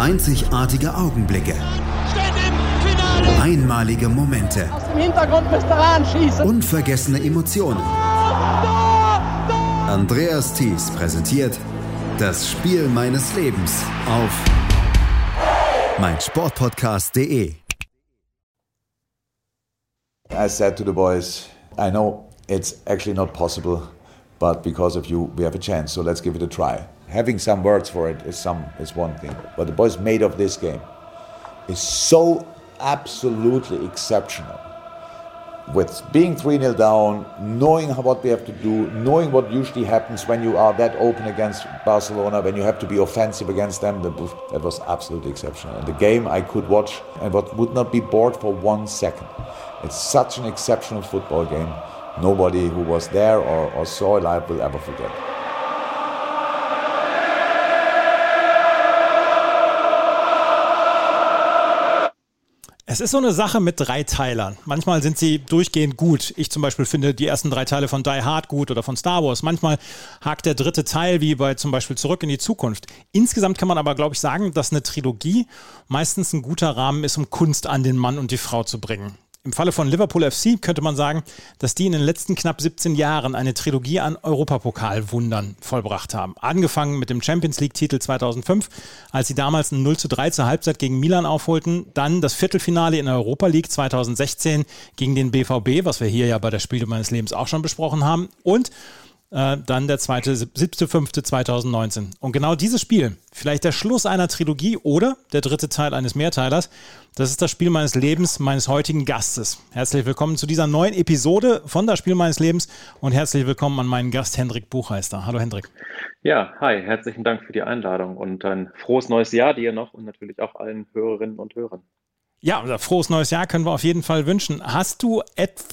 Einzigartige Augenblicke. Einmalige Momente. Aus dem Hintergrund müsst ihr anschießen. Unvergessene Emotionen. Andreas Thies präsentiert das Spiel meines Lebens auf meinsportpodcast.de. I said to the boys, I know it's actually not possible, but because of you, we have a chance. So let's give it a try. Having some words for it is some is one thing, but the boys made of this game is so absolutely exceptional. With being 3 0 down, knowing what we have to do, knowing what usually happens when you are that open against Barcelona, when you have to be offensive against them, that was absolutely exceptional. And the game I could watch and what would not be bored for one second. It's such an exceptional football game. Nobody who was there or, or saw it live will ever forget. Es ist so eine Sache mit drei Teilern. Manchmal sind sie durchgehend gut. Ich zum Beispiel finde die ersten drei Teile von Die Hard gut oder von Star Wars. Manchmal hakt der dritte Teil wie bei zum Beispiel Zurück in die Zukunft. Insgesamt kann man aber, glaube ich, sagen, dass eine Trilogie meistens ein guter Rahmen ist, um Kunst an den Mann und die Frau zu bringen. Im Falle von Liverpool FC könnte man sagen, dass die in den letzten knapp 17 Jahren eine Trilogie an Europapokalwundern vollbracht haben. Angefangen mit dem Champions League-Titel 2005, als sie damals ein 0 zu 3 zur Halbzeit gegen Milan aufholten. Dann das Viertelfinale in der Europa League 2016 gegen den BVB, was wir hier ja bei der Spiele meines Lebens auch schon besprochen haben. Und äh, dann der zweite, 7.5.2019. Und genau dieses Spiel, vielleicht der Schluss einer Trilogie oder der dritte Teil eines Mehrteilers, das ist das Spiel meines Lebens, meines heutigen Gastes. Herzlich willkommen zu dieser neuen Episode von das Spiel meines Lebens und herzlich willkommen an meinen Gast Hendrik Buchheister. Hallo Hendrik. Ja, hi, herzlichen Dank für die Einladung und ein frohes neues Jahr dir noch und natürlich auch allen Hörerinnen und Hörern. Ja, frohes neues Jahr können wir auf jeden Fall wünschen. Hast du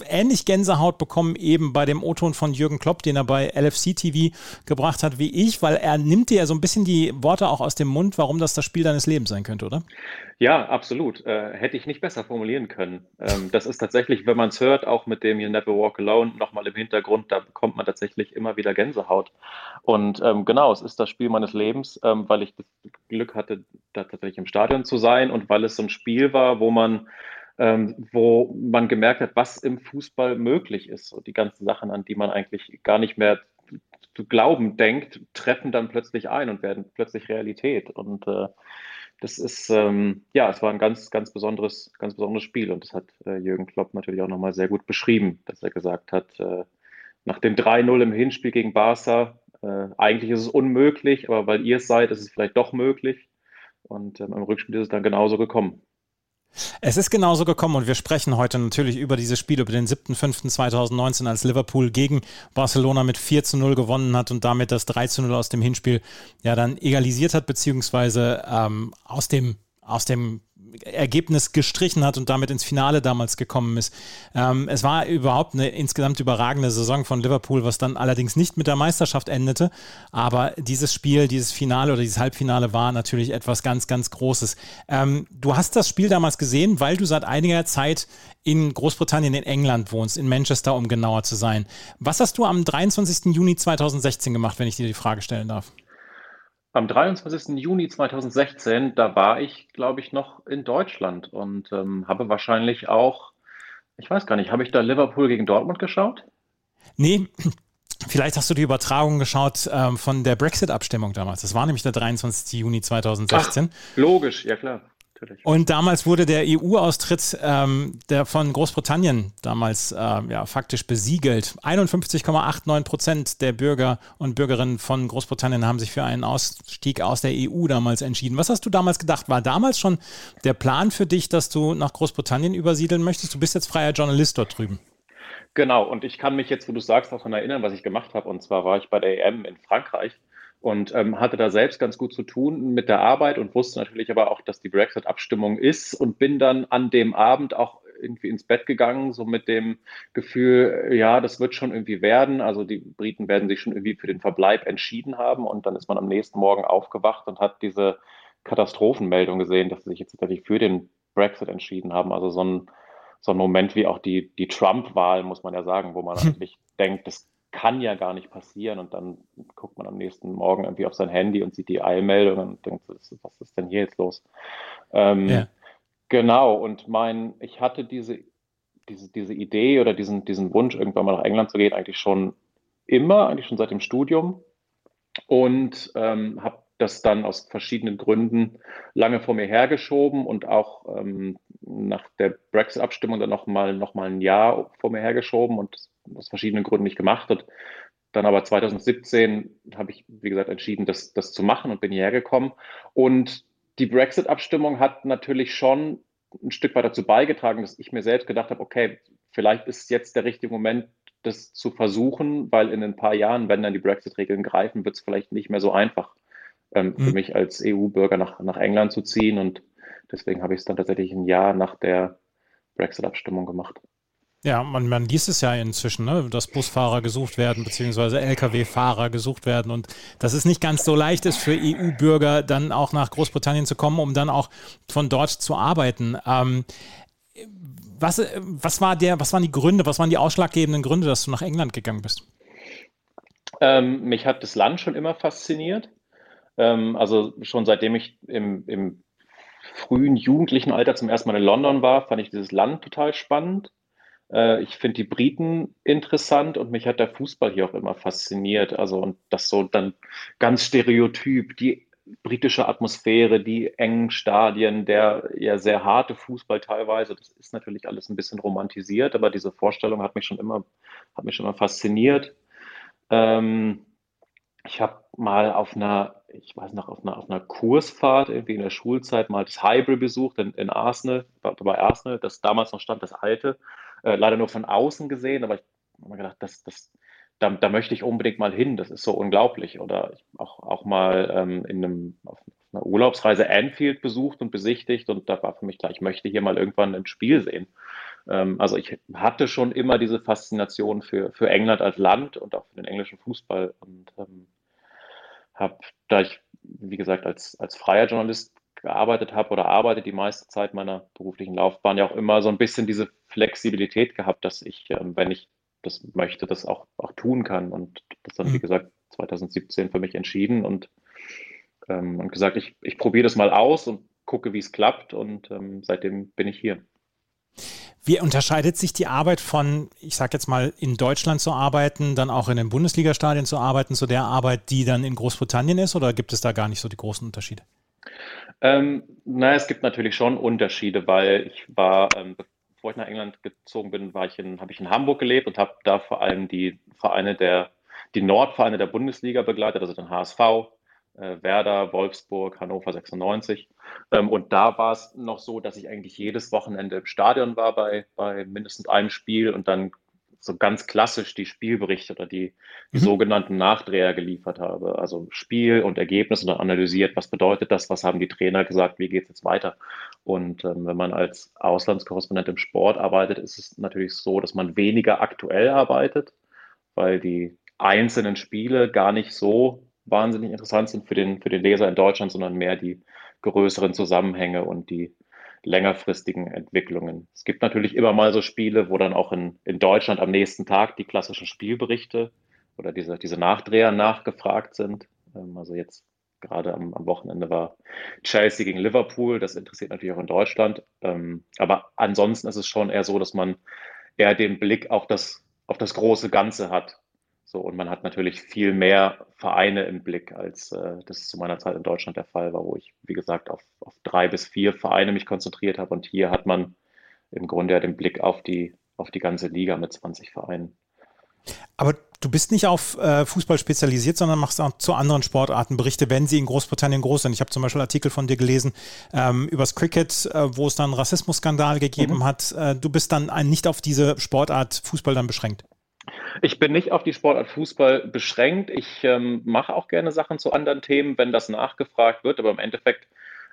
ähnlich Gänsehaut bekommen eben bei dem O-Ton von Jürgen Klopp, den er bei LFC TV gebracht hat, wie ich? Weil er nimmt dir ja so ein bisschen die Worte auch aus dem Mund, warum das das Spiel deines Lebens sein könnte, oder? Ja, absolut. Äh, hätte ich nicht besser formulieren können. Ähm, das ist tatsächlich, wenn man es hört, auch mit dem You Never Walk Alone nochmal im Hintergrund, da bekommt man tatsächlich immer wieder Gänsehaut. Und ähm, genau, es ist das Spiel meines Lebens, ähm, weil ich das Glück hatte, da tatsächlich im Stadion zu sein und weil es so ein Spiel war, wo man ähm, wo man gemerkt hat, was im Fußball möglich ist. Und die ganzen Sachen, an die man eigentlich gar nicht mehr zu glauben denkt, treffen dann plötzlich ein und werden plötzlich Realität. Und äh, das ist, ähm, ja, es war ein ganz, ganz besonderes, ganz besonderes Spiel und das hat äh, Jürgen Klopp natürlich auch nochmal sehr gut beschrieben, dass er gesagt hat, äh, nach dem 3-0 im Hinspiel gegen Barca, äh, eigentlich ist es unmöglich, aber weil ihr es seid, ist es vielleicht doch möglich. Und ähm, im Rückspiel ist es dann genauso gekommen. Es ist genauso gekommen und wir sprechen heute natürlich über dieses Spiel, über den 7.5.2019, als Liverpool gegen Barcelona mit 4 zu 0 gewonnen hat und damit das 3 zu 0 aus dem Hinspiel ja dann egalisiert hat, beziehungsweise ähm, aus dem aus dem Ergebnis gestrichen hat und damit ins Finale damals gekommen ist. Ähm, es war überhaupt eine insgesamt überragende Saison von Liverpool, was dann allerdings nicht mit der Meisterschaft endete. Aber dieses Spiel, dieses Finale oder dieses Halbfinale war natürlich etwas ganz, ganz Großes. Ähm, du hast das Spiel damals gesehen, weil du seit einiger Zeit in Großbritannien, in England wohnst, in Manchester, um genauer zu sein. Was hast du am 23. Juni 2016 gemacht, wenn ich dir die Frage stellen darf? Am 23. Juni 2016, da war ich, glaube ich, noch in Deutschland und ähm, habe wahrscheinlich auch, ich weiß gar nicht, habe ich da Liverpool gegen Dortmund geschaut? Nee, Vielleicht hast du die Übertragung geschaut ähm, von der Brexit-Abstimmung damals. Das war nämlich der 23. Juni 2016. Ach, logisch, ja klar natürlich. Und damals wurde der EU-Austritt ähm, der von Großbritannien damals äh, ja, faktisch besiegelt. 51,89 Prozent der Bürger und Bürgerinnen von Großbritannien haben sich für einen Ausstieg aus der EU damals entschieden. Was hast du damals gedacht? War damals schon der Plan für dich, dass du nach Großbritannien übersiedeln möchtest? Du bist jetzt freier Journalist dort drüben. Genau, und ich kann mich jetzt, wo du sagst, daran erinnern, was ich gemacht habe. Und zwar war ich bei der EM in Frankreich und ähm, hatte da selbst ganz gut zu tun mit der Arbeit und wusste natürlich aber auch, dass die Brexit-Abstimmung ist und bin dann an dem Abend auch irgendwie ins Bett gegangen, so mit dem Gefühl, ja, das wird schon irgendwie werden. Also die Briten werden sich schon irgendwie für den Verbleib entschieden haben und dann ist man am nächsten Morgen aufgewacht und hat diese Katastrophenmeldung gesehen, dass sie sich jetzt tatsächlich für den Brexit entschieden haben. Also so ein, so ein Moment wie auch die, die Trump-Wahl, muss man ja sagen, wo man eigentlich denkt, das kann ja gar nicht passieren. Und dann guckt man am nächsten Morgen irgendwie auf sein Handy und sieht die Eilmeldung und denkt, was ist denn hier jetzt los? Ähm, ja. Genau, und mein, ich hatte diese, diese, diese Idee oder diesen, diesen Wunsch, irgendwann mal nach England zu gehen, eigentlich schon immer, eigentlich schon seit dem Studium und ähm, habe das dann aus verschiedenen Gründen lange vor mir hergeschoben und auch ähm, nach der Brexit-Abstimmung dann nochmal noch mal ein Jahr vor mir hergeschoben und aus verschiedenen Gründen nicht gemacht. Und dann aber 2017 habe ich, wie gesagt, entschieden, das, das zu machen und bin hierher gekommen. Und die Brexit-Abstimmung hat natürlich schon ein Stück weit dazu beigetragen, dass ich mir selbst gedacht habe, okay, vielleicht ist jetzt der richtige Moment, das zu versuchen, weil in ein paar Jahren, wenn dann die Brexit-Regeln greifen, wird es vielleicht nicht mehr so einfach ähm, mhm. für mich als EU-Bürger nach, nach England zu ziehen. Und deswegen habe ich es dann tatsächlich ein Jahr nach der Brexit-Abstimmung gemacht. Ja, man, man liest es ja inzwischen, ne, dass Busfahrer gesucht werden, beziehungsweise Lkw-Fahrer gesucht werden und dass es nicht ganz so leicht ist für EU-Bürger dann auch nach Großbritannien zu kommen, um dann auch von dort zu arbeiten. Ähm, was, was, war der, was waren die Gründe, was waren die ausschlaggebenden Gründe, dass du nach England gegangen bist? Ähm, mich hat das Land schon immer fasziniert. Ähm, also schon seitdem ich im, im frühen jugendlichen Alter zum ersten Mal in London war, fand ich dieses Land total spannend. Äh, ich finde die Briten interessant und mich hat der Fußball hier auch immer fasziniert. Also und das so dann ganz stereotyp, die britische Atmosphäre, die engen Stadien, der ja sehr harte Fußball teilweise, das ist natürlich alles ein bisschen romantisiert, aber diese Vorstellung hat mich schon immer, hat mich schon immer fasziniert. Ähm, ich habe mal auf einer, ich weiß noch, auf einer, auf einer Kursfahrt irgendwie in der Schulzeit mal das Highbury besucht in, in Arsenal, bei Arsenal, das damals noch stand, das alte, äh, leider nur von außen gesehen, aber ich habe mir gedacht, das, das, da, da, möchte ich unbedingt mal hin, das ist so unglaublich. Oder auch, auch mal ähm, in einem, auf einer Urlaubsreise Anfield besucht und besichtigt und da war für mich klar, ich möchte hier mal irgendwann ein Spiel sehen. Ähm, also ich hatte schon immer diese Faszination für, für England als Land und auch für den englischen Fußball und ähm, habe, da ich, wie gesagt, als, als freier Journalist gearbeitet habe oder arbeite die meiste Zeit meiner beruflichen Laufbahn ja auch immer so ein bisschen diese Flexibilität gehabt, dass ich, ähm, wenn ich das möchte, das auch, auch tun kann. Und das dann, wie mhm. gesagt, 2017 für mich entschieden und, ähm, und gesagt, ich, ich probiere das mal aus und gucke, wie es klappt. Und ähm, seitdem bin ich hier. Wie unterscheidet sich die Arbeit von, ich sage jetzt mal, in Deutschland zu arbeiten, dann auch in den Bundesliga-Stadien zu arbeiten, zu der Arbeit, die dann in Großbritannien ist? Oder gibt es da gar nicht so die großen Unterschiede? Ähm, na, es gibt natürlich schon Unterschiede, weil ich war, ähm, bevor ich nach England gezogen bin, war ich in, habe ich in Hamburg gelebt und habe da vor allem die Vereine der, die Nordvereine der Bundesliga begleitet, also den HSV, Werder, Wolfsburg, Hannover 96. Ähm, und da war es noch so, dass ich eigentlich jedes Wochenende im Stadion war bei, bei mindestens einem Spiel und dann so ganz klassisch die Spielberichte oder die, die mhm. sogenannten Nachdreher geliefert habe. Also Spiel und Ergebnis und dann analysiert, was bedeutet das, was haben die Trainer gesagt, wie geht es jetzt weiter. Und ähm, wenn man als Auslandskorrespondent im Sport arbeitet, ist es natürlich so, dass man weniger aktuell arbeitet, weil die einzelnen Spiele gar nicht so wahnsinnig interessant sind für den, für den Leser in Deutschland, sondern mehr die größeren Zusammenhänge und die längerfristigen Entwicklungen. Es gibt natürlich immer mal so Spiele, wo dann auch in, in Deutschland am nächsten Tag die klassischen Spielberichte oder diese, diese Nachdreher nachgefragt sind. Ähm, also jetzt gerade am, am, Wochenende war Chelsea gegen Liverpool. Das interessiert natürlich auch in Deutschland. Ähm, aber ansonsten ist es schon eher so, dass man eher den Blick auf das, auf das große Ganze hat. So, und man hat natürlich viel mehr Vereine im Blick, als äh, das zu meiner Zeit in Deutschland der Fall war, wo ich, wie gesagt, auf, auf drei bis vier Vereine mich konzentriert habe. Und hier hat man im Grunde ja den Blick auf die, auf die ganze Liga mit 20 Vereinen. Aber du bist nicht auf äh, Fußball spezialisiert, sondern machst auch zu anderen Sportarten Berichte, wenn sie in Großbritannien groß sind. Ich habe zum Beispiel Artikel von dir gelesen ähm, übers Cricket, äh, wo es dann einen Rassismusskandal gegeben mhm. hat. Äh, du bist dann ein, nicht auf diese Sportart Fußball dann beschränkt. Ich bin nicht auf die Sportart Fußball beschränkt. Ich ähm, mache auch gerne Sachen zu anderen Themen, wenn das nachgefragt wird. Aber im Endeffekt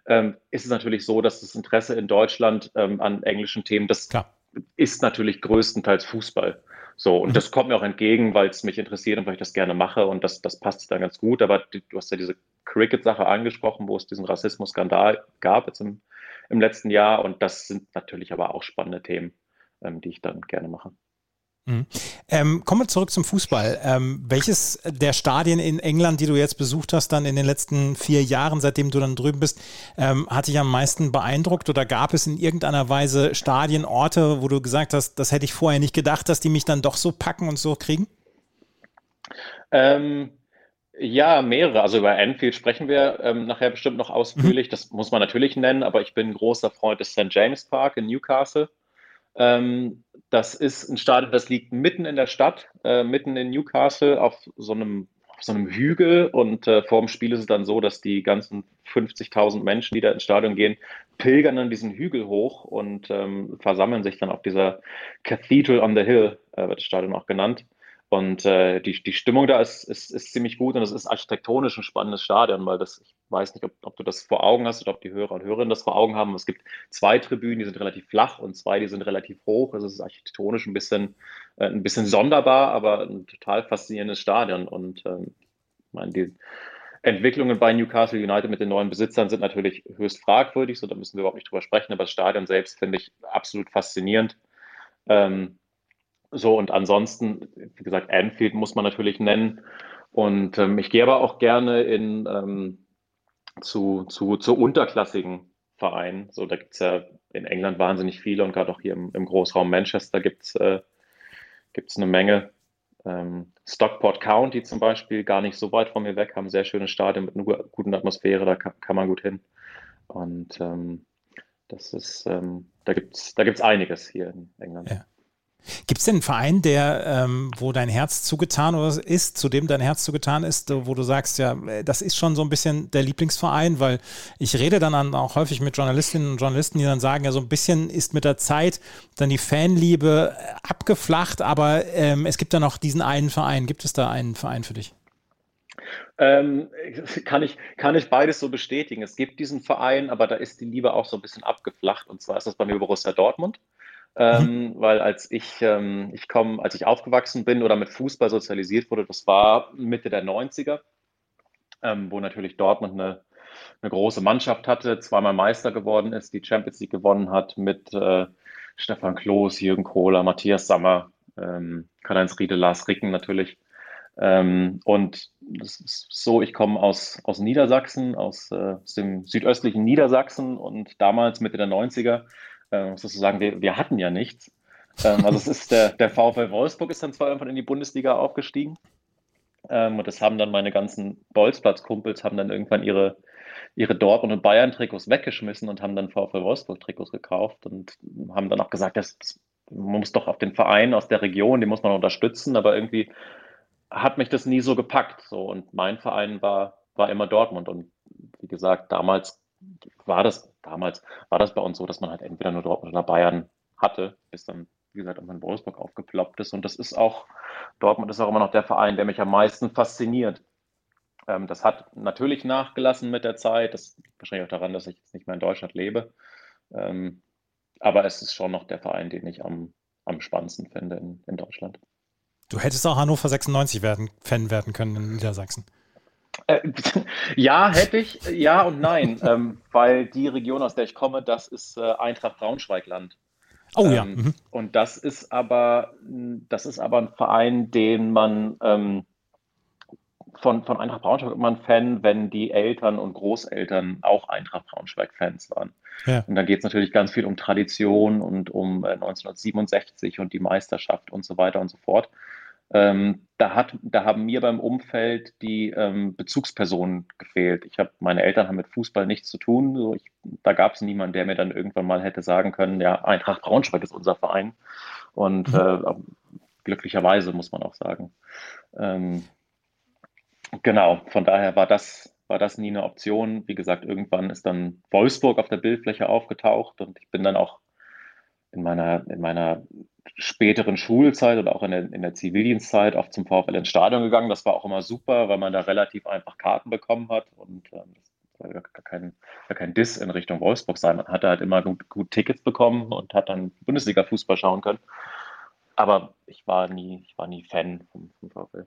ähm, ist es natürlich so, dass das Interesse in Deutschland ähm, an englischen Themen, das Klar. ist natürlich größtenteils Fußball. So, und mhm. das kommt mir auch entgegen, weil es mich interessiert und weil ich das gerne mache und das, das passt dann ganz gut. Aber du hast ja diese Cricket-Sache angesprochen, wo es diesen Rassismus-Skandal gab jetzt im, im letzten Jahr und das sind natürlich aber auch spannende Themen, ähm, die ich dann gerne mache. Mhm. Ähm, kommen wir zurück zum Fußball. Ähm, welches der Stadien in England, die du jetzt besucht hast, dann in den letzten vier Jahren, seitdem du dann drüben bist, ähm, hat dich am meisten beeindruckt oder gab es in irgendeiner Weise Stadien, Orte, wo du gesagt hast, das hätte ich vorher nicht gedacht, dass die mich dann doch so packen und so kriegen? Ähm, ja, mehrere. Also über Anfield sprechen wir ähm, nachher bestimmt noch ausführlich. Mhm. Das muss man natürlich nennen, aber ich bin ein großer Freund des St. James Park in Newcastle. Ähm, das ist ein Stadion, das liegt mitten in der Stadt, äh, mitten in Newcastle auf so einem, auf so einem Hügel. Und äh, vor dem Spiel ist es dann so, dass die ganzen 50.000 Menschen, die da ins Stadion gehen, pilgern dann diesen Hügel hoch und ähm, versammeln sich dann auf dieser Cathedral on the Hill, äh, wird das Stadion auch genannt. Und äh, die, die Stimmung da ist, ist, ist ziemlich gut und es ist architektonisch ein spannendes Stadion, weil das, ich weiß nicht, ob, ob, du das vor Augen hast oder ob die Hörer und Hörerinnen das vor Augen haben. Es gibt zwei Tribünen, die sind relativ flach und zwei, die sind relativ hoch. Also es ist architektonisch ein bisschen, äh, ein bisschen sonderbar, aber ein total faszinierendes Stadion. Und ähm, ich meine, die Entwicklungen bei Newcastle United mit den neuen Besitzern sind natürlich höchst fragwürdig, so da müssen wir überhaupt nicht drüber sprechen, aber das Stadion selbst finde ich absolut faszinierend. Ähm, so, und ansonsten, wie gesagt, Anfield muss man natürlich nennen. Und ähm, ich gehe aber auch gerne in, ähm, zu, zu, zu unterklassigen Vereinen. So, da gibt es ja in England wahnsinnig viele und gerade auch hier im, im Großraum Manchester gibt es äh, eine Menge. Ähm, Stockport County zum Beispiel, gar nicht so weit von mir weg, haben sehr schöne Stadien mit einer guten Atmosphäre, da kann, kann man gut hin. Und ähm, das ist, ähm, da gibt es da gibt's einiges hier in England. Ja. Gibt es denn einen Verein, der, ähm, wo dein Herz zugetan ist, zu dem dein Herz zugetan ist, wo du sagst, ja, das ist schon so ein bisschen der Lieblingsverein, weil ich rede dann auch häufig mit Journalistinnen und Journalisten, die dann sagen, ja, so ein bisschen ist mit der Zeit dann die Fanliebe abgeflacht, aber ähm, es gibt da noch diesen einen Verein. Gibt es da einen Verein für dich? Ähm, kann, ich, kann ich beides so bestätigen. Es gibt diesen Verein, aber da ist die Liebe auch so ein bisschen abgeflacht. Und zwar ist das bei mir Borussia Dortmund. Ähm, mhm. Weil als ich, ähm, ich komme, als ich aufgewachsen bin oder mit Fußball sozialisiert wurde, das war Mitte der 90er, ähm, wo natürlich Dortmund eine, eine große Mannschaft hatte, zweimal Meister geworden ist, die Champions League gewonnen hat mit äh, Stefan Kloß, Jürgen Kohler, Matthias Sammer, ähm, Karl-Heinz Riede, Lars Ricken natürlich. Ähm, und das ist so, ich komme aus, aus Niedersachsen, aus, äh, aus dem südöstlichen Niedersachsen und damals Mitte der 90er äh, sozusagen, wir, wir hatten ja nichts. Ähm, also es ist der, der VfL Wolfsburg ist dann zwar irgendwann in die Bundesliga aufgestiegen. Ähm, und das haben dann meine ganzen Bolzplatz-Kumpels haben dann irgendwann ihre, ihre Dortmund- und Bayern-Trikots weggeschmissen und haben dann VfL Wolfsburg-Trikots gekauft und haben dann auch gesagt, dass, dass, man muss doch auf den Verein aus der Region, den muss man unterstützen, aber irgendwie hat mich das nie so gepackt. So. Und mein Verein war, war immer Dortmund. Und wie gesagt, damals war das damals war das bei uns so, dass man halt entweder nur Dortmund oder Bayern hatte, bis dann, wie gesagt, irgendwann Wolfsburg aufgeploppt ist. Und das ist auch, Dortmund ist auch immer noch der Verein, der mich am meisten fasziniert. Ähm, das hat natürlich nachgelassen mit der Zeit. Das liegt wahrscheinlich auch daran, dass ich jetzt nicht mehr in Deutschland lebe. Ähm, aber es ist schon noch der Verein, den ich am, am spannendsten finde in, in Deutschland. Du hättest auch Hannover 96 werden, Fan werden können in Niedersachsen. Äh, ja, hätte ich, ja und nein, ähm, weil die Region, aus der ich komme, das ist äh, Eintracht Braunschweigland. Oh ja. Ähm, mhm. Und das ist aber, das ist aber ein Verein, den man ähm, von, von Eintracht Braunschweig immer ein Fan, wenn die Eltern und Großeltern auch Eintracht Braunschweig-Fans waren. Ja. Und dann geht es natürlich ganz viel um Tradition und um äh, 1967 und die Meisterschaft und so weiter und so fort. Ähm, da, hat, da haben mir beim Umfeld die ähm, Bezugspersonen gefehlt. Ich habe, meine Eltern haben mit Fußball nichts zu tun. So ich, da gab es niemanden, der mir dann irgendwann mal hätte sagen können, ja, Eintracht Braunschweig ist unser Verein. Und mhm. äh, glücklicherweise muss man auch sagen. Ähm, genau, von daher war das, war das nie eine Option. Wie gesagt, irgendwann ist dann Wolfsburg auf der Bildfläche aufgetaucht und ich bin dann auch in meiner, in meiner späteren Schulzeit oder auch in der, in der Zivildienstzeit oft zum VfL ins Stadion gegangen. Das war auch immer super, weil man da relativ einfach Karten bekommen hat und ähm, das soll gar kein, gar kein Diss in Richtung Wolfsburg sein. Man hatte halt immer gut, gut Tickets bekommen und hat dann Bundesliga-Fußball schauen können. Aber ich war nie, ich war nie Fan vom, vom VfL.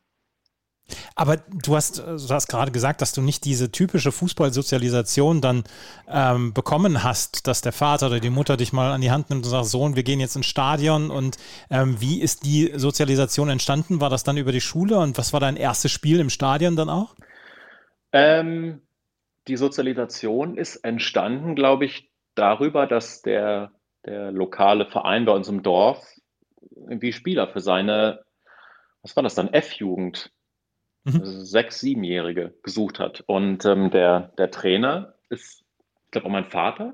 Aber du hast, du hast gerade gesagt, dass du nicht diese typische Fußballsozialisation dann ähm, bekommen hast, dass der Vater oder die Mutter dich mal an die Hand nimmt und sagt, Sohn, wir gehen jetzt ins Stadion. Und ähm, wie ist die Sozialisation entstanden? War das dann über die Schule und was war dein erstes Spiel im Stadion dann auch? Ähm, die Sozialisation ist entstanden, glaube ich, darüber, dass der, der lokale Verein bei uns im Dorf irgendwie Spieler für seine, was war das dann, F-Jugend, mhm. sechs-, siebenjährige gesucht hat. Und ähm, der, der Trainer ist, ich glaube, auch mein Vater,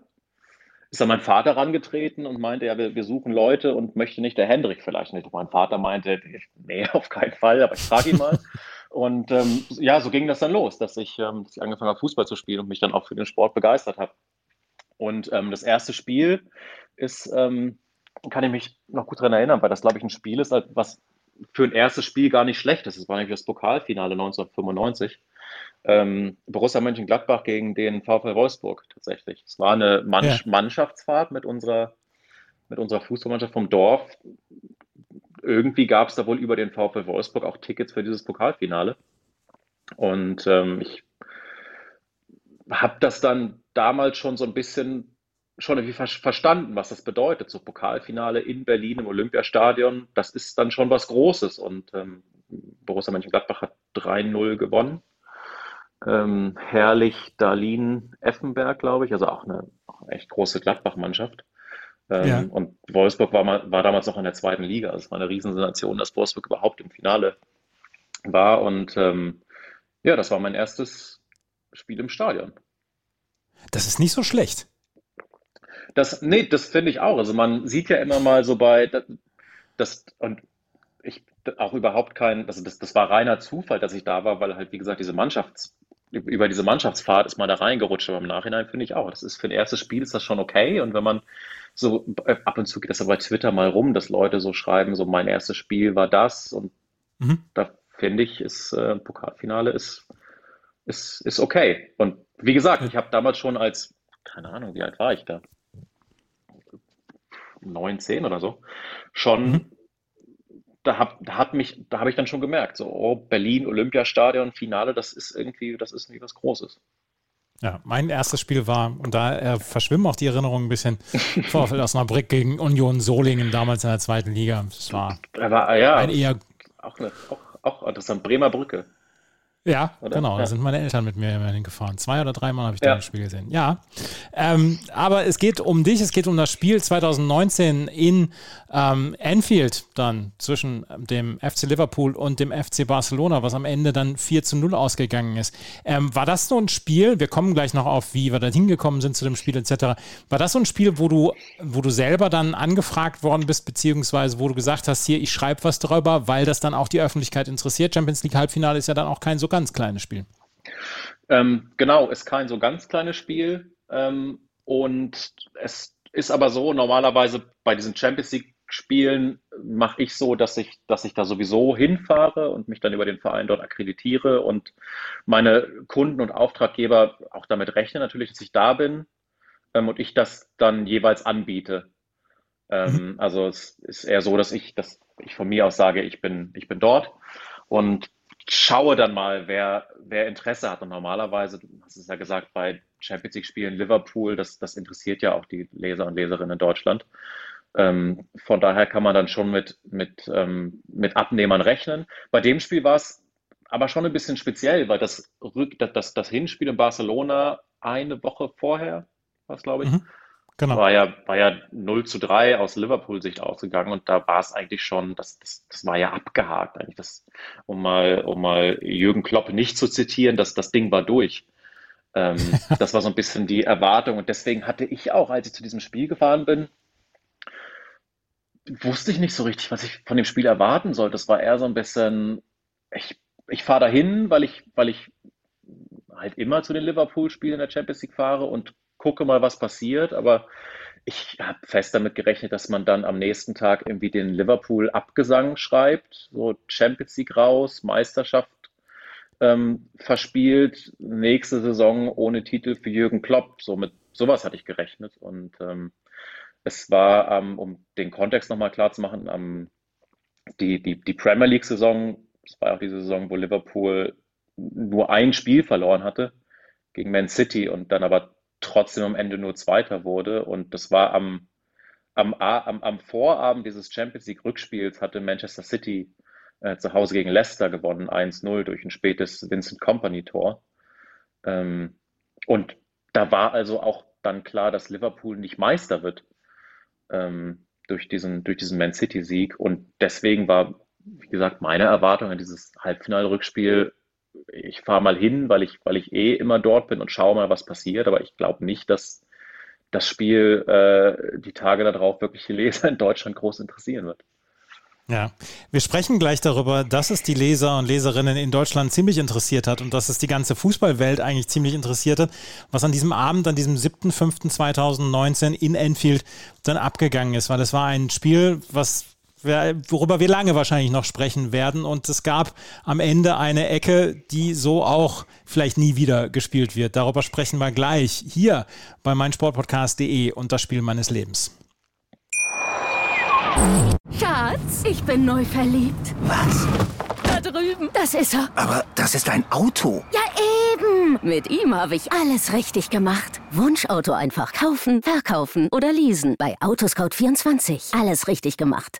ist an meinen Vater rangetreten und meinte, ja, wir, wir suchen Leute und möchte nicht der Hendrik vielleicht nicht. mein Vater meinte, nee, auf keinen Fall, aber ich frage ihn mal. Und ähm, ja, so ging das dann los, dass ich, ähm, dass ich angefangen habe, Fußball zu spielen und mich dann auch für den Sport begeistert habe. Und ähm, das erste Spiel ist, ähm, kann ich mich noch gut daran erinnern, weil das, glaube ich, ein Spiel ist, was für ein erstes Spiel gar nicht schlecht ist. Es war nämlich das Pokalfinale 1995. Ähm, Borussia Mönchengladbach gegen den VfL Wolfsburg tatsächlich. Es war eine Mann ja. Mannschaftsfahrt mit unserer, mit unserer Fußballmannschaft vom Dorf irgendwie gab es da wohl über den VfL Wolfsburg auch Tickets für dieses Pokalfinale. Und ähm, ich habe das dann damals schon so ein bisschen schon irgendwie ver verstanden, was das bedeutet. So Pokalfinale in Berlin im Olympiastadion, das ist dann schon was Großes. Und ähm, Borussia Mönchengladbach hat 3-0 gewonnen. Ähm, Herrlich, Darlin, Effenberg, glaube ich, also auch eine, echt große Gladbach-Mannschaft. Ähm, ja. Und Wolfsburg war, mal, war damals noch in der zweiten Liga. Also es war eine Riesensensation, dass Wolfsburg überhaupt im Finale war. Und ähm, ja, das war mein erstes Spiel im Stadion. Das ist nicht so schlecht. Das, nee, das finde ich auch. Also man sieht ja immer mal so bei, das, und ich auch überhaupt kein, also das, das war reiner Zufall, dass ich da war, weil halt, wie gesagt, diese Mannschafts, über diese Mannschaftsfahrt ist man da reingerutscht, aber im Nachhinein finde ich auch, das ist für ein erstes Spiel ist das schon okay und wenn man so äh, ab und zu geht das aber bei Twitter mal rum, dass Leute so schreiben, so mein erstes Spiel war das und mhm. da finde ich, ist äh, Pokalfinale ist, ist, ist okay. Und wie gesagt, ich habe damals schon als, keine Ahnung, wie alt war ich da? 19 oder so, schon, mhm. da, hab, da hat mich, da habe ich dann schon gemerkt, so, oh, Berlin, Olympiastadion, Finale, das ist irgendwie, das ist irgendwie was Großes. Ja, mein erstes Spiel war, und da äh, verschwimmen auch die Erinnerungen ein bisschen, Vorfeld Osnabrück gegen Union Solingen damals in der zweiten Liga. Das war, war ja, ein eher. Auch, eine, auch, auch interessant, Bremer Brücke. Ja, Oder? genau. Ja. Da sind meine Eltern mit mir immerhin gefahren. Zwei oder dreimal habe ich ja. da das Spiel gesehen. Ja. Ähm, aber es geht um dich, es geht um das Spiel 2019 in ähm, Anfield dann zwischen dem FC Liverpool und dem FC Barcelona, was am Ende dann 4 zu 0 ausgegangen ist. Ähm, war das so ein Spiel, wir kommen gleich noch auf, wie wir da hingekommen sind zu dem Spiel etc. War das so ein Spiel, wo du, wo du selber dann angefragt worden bist, beziehungsweise wo du gesagt hast, hier, ich schreibe was darüber, weil das dann auch die Öffentlichkeit interessiert? Champions League Halbfinale ist ja dann auch kein so ganz kleines Spiel. Ähm, genau, ist kein so ganz kleines Spiel. Ähm, und es ist aber so, normalerweise bei diesen Champions League Spielen mache ich so, dass ich, dass ich da sowieso hinfahre und mich dann über den Verein dort akkreditiere und meine Kunden und Auftraggeber auch damit rechnen natürlich, dass ich da bin ähm, und ich das dann jeweils anbiete. Ähm, mhm. Also es ist eher so, dass ich, dass ich von mir aus sage, ich bin, ich bin dort und schaue dann mal, wer, wer Interesse hat. Und normalerweise, du hast es ja gesagt, bei Champions League-Spielen Liverpool, das, das interessiert ja auch die Leser und Leserinnen in Deutschland. Ähm, von daher kann man dann schon mit, mit, ähm, mit Abnehmern rechnen. Bei dem Spiel war es aber schon ein bisschen speziell, weil das, das, das Hinspiel in Barcelona eine Woche vorher, was glaube ich, mhm. Genau. War ja, war ja 0 zu 3 aus Liverpool-Sicht ausgegangen und da war es eigentlich schon, das, das, das war ja abgehakt eigentlich. Das, um, mal, um mal Jürgen Klopp nicht zu zitieren, das, das Ding war durch. Ähm, das war so ein bisschen die Erwartung und deswegen hatte ich auch, als ich zu diesem Spiel gefahren bin, wusste ich nicht so richtig, was ich von dem Spiel erwarten soll. Das war eher so ein bisschen, ich, ich fahre dahin, weil ich, weil ich halt immer zu den Liverpool-Spielen in der Champions League fahre und gucke mal, was passiert. Aber ich habe fest damit gerechnet, dass man dann am nächsten Tag irgendwie den Liverpool-Abgesang schreibt, so Champions League raus, Meisterschaft ähm, verspielt, nächste Saison ohne Titel für Jürgen Klopp. So mit sowas hatte ich gerechnet. Und ähm, es war, ähm, um den Kontext nochmal klar zu machen, ähm, die, die, die Premier League-Saison Es war auch diese Saison, wo Liverpool nur ein Spiel verloren hatte gegen Man City und dann aber trotzdem am Ende nur Zweiter wurde. Und das war am, am, am, am Vorabend dieses Champions League Rückspiels hatte Manchester City äh, zu Hause gegen Leicester gewonnen, 1-0 durch ein spätes Vincent Company Tor. Ähm, und da war also auch dann klar, dass Liverpool nicht Meister wird ähm, durch diesen, durch diesen Man City Sieg. Und deswegen war, wie gesagt, meine Erwartung an dieses Halbfinalrückspiel ich fahre mal hin, weil ich, weil ich eh immer dort bin und schaue mal, was passiert. Aber ich glaube nicht, dass das Spiel äh, die Tage darauf wirklich die Leser in Deutschland groß interessieren wird. Ja, wir sprechen gleich darüber, dass es die Leser und Leserinnen in Deutschland ziemlich interessiert hat und dass es die ganze Fußballwelt eigentlich ziemlich interessiert hat, was an diesem Abend, an diesem 7.5.2019 in Enfield dann abgegangen ist, weil es war ein Spiel, was worüber wir lange wahrscheinlich noch sprechen werden. Und es gab am Ende eine Ecke, die so auch vielleicht nie wieder gespielt wird. Darüber sprechen wir gleich hier bei meinsportpodcast.de und das Spiel meines Lebens. Schatz, ich bin neu verliebt. Was? Da drüben. Das ist er. Aber das ist ein Auto. Ja, eben. Mit ihm habe ich alles richtig gemacht. Wunschauto einfach kaufen, verkaufen oder leasen. Bei Autoscout24. Alles richtig gemacht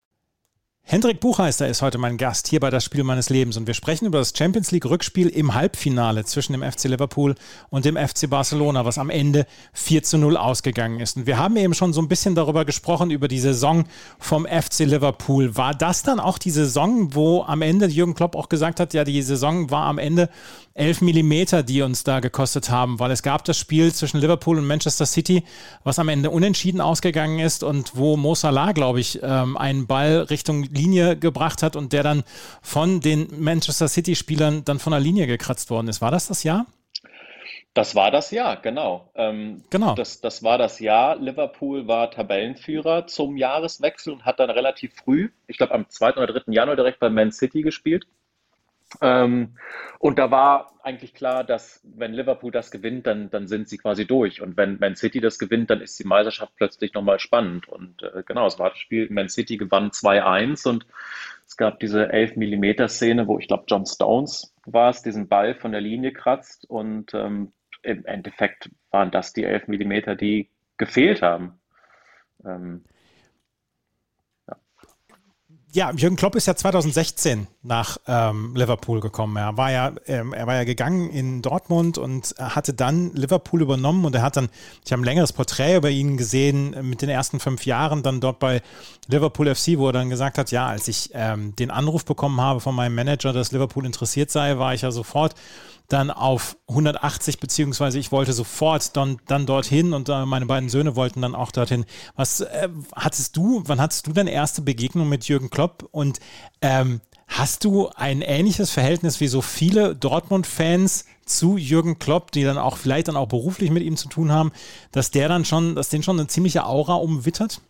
Hendrik Buchheister ist heute mein Gast hier bei das Spiel meines Lebens und wir sprechen über das Champions League Rückspiel im Halbfinale zwischen dem FC Liverpool und dem FC Barcelona, was am Ende 4 zu 0 ausgegangen ist. Und wir haben eben schon so ein bisschen darüber gesprochen, über die Saison vom FC Liverpool. War das dann auch die Saison, wo am Ende Jürgen Klopp auch gesagt hat, ja, die Saison war am Ende 11 Millimeter, die uns da gekostet haben, weil es gab das Spiel zwischen Liverpool und Manchester City, was am Ende unentschieden ausgegangen ist und wo Mo Salah, glaube ich, ähm, einen Ball Richtung Linie gebracht hat und der dann von den Manchester City-Spielern dann von der Linie gekratzt worden ist. War das das Jahr? Das war das Jahr, genau. Ähm, genau. Das, das war das Jahr. Liverpool war Tabellenführer zum Jahreswechsel und hat dann relativ früh, ich glaube am 2. oder 3. Januar direkt bei Man City gespielt. Ähm, und da war eigentlich klar, dass wenn Liverpool das gewinnt, dann, dann sind sie quasi durch. Und wenn Man City das gewinnt, dann ist die Meisterschaft plötzlich nochmal spannend. Und äh, genau, es war das Spiel, Man City gewann 2-1 und es gab diese 11 Millimeter Szene, wo ich glaube, John Stones war es, diesen Ball von der Linie kratzt. Und ähm, im Endeffekt waren das die 11 Millimeter, die gefehlt haben. Ähm, ja, Jürgen Klopp ist ja 2016 nach ähm, Liverpool gekommen. Er war ja, ähm, er war ja gegangen in Dortmund und hatte dann Liverpool übernommen und er hat dann, ich habe ein längeres Porträt über ihn gesehen mit den ersten fünf Jahren dann dort bei Liverpool FC, wo er dann gesagt hat, ja, als ich ähm, den Anruf bekommen habe von meinem Manager, dass Liverpool interessiert sei, war ich ja sofort dann auf 180, beziehungsweise ich wollte sofort dann, dann dorthin und äh, meine beiden Söhne wollten dann auch dorthin. Was äh, hattest du, wann hattest du deine erste Begegnung mit Jürgen Klopp und ähm, hast du ein ähnliches Verhältnis wie so viele Dortmund-Fans zu Jürgen Klopp, die dann auch vielleicht dann auch beruflich mit ihm zu tun haben, dass der dann schon, dass den schon eine ziemliche Aura umwittert?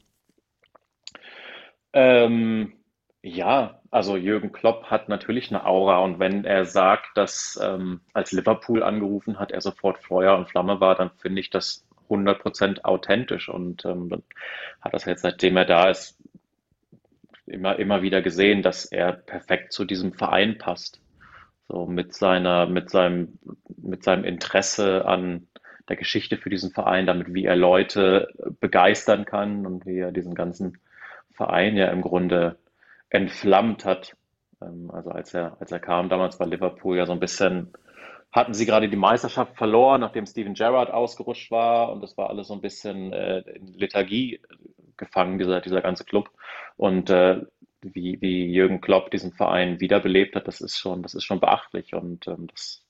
Ähm, ja, also Jürgen Klopp hat natürlich eine Aura und wenn er sagt, dass ähm, als Liverpool angerufen hat, er sofort Feuer und Flamme war, dann finde ich das 100% authentisch und ähm, dann hat das jetzt, seitdem er da ist, immer, immer wieder gesehen, dass er perfekt zu diesem Verein passt. So mit seiner, mit seinem, mit seinem Interesse an der Geschichte für diesen Verein, damit wie er Leute begeistern kann und wie er diesen ganzen Verein ja im Grunde entflammt hat. Ähm, also als er, als er kam, damals war Liverpool ja so ein bisschen, hatten sie gerade die Meisterschaft verloren, nachdem Steven Gerrard ausgerutscht war und das war alles so ein bisschen äh, in Lethargie gefangen, dieser, dieser ganze Club. Und äh, wie, wie Jürgen Klopp diesen Verein wiederbelebt hat, das ist schon, das ist schon beachtlich und ähm, das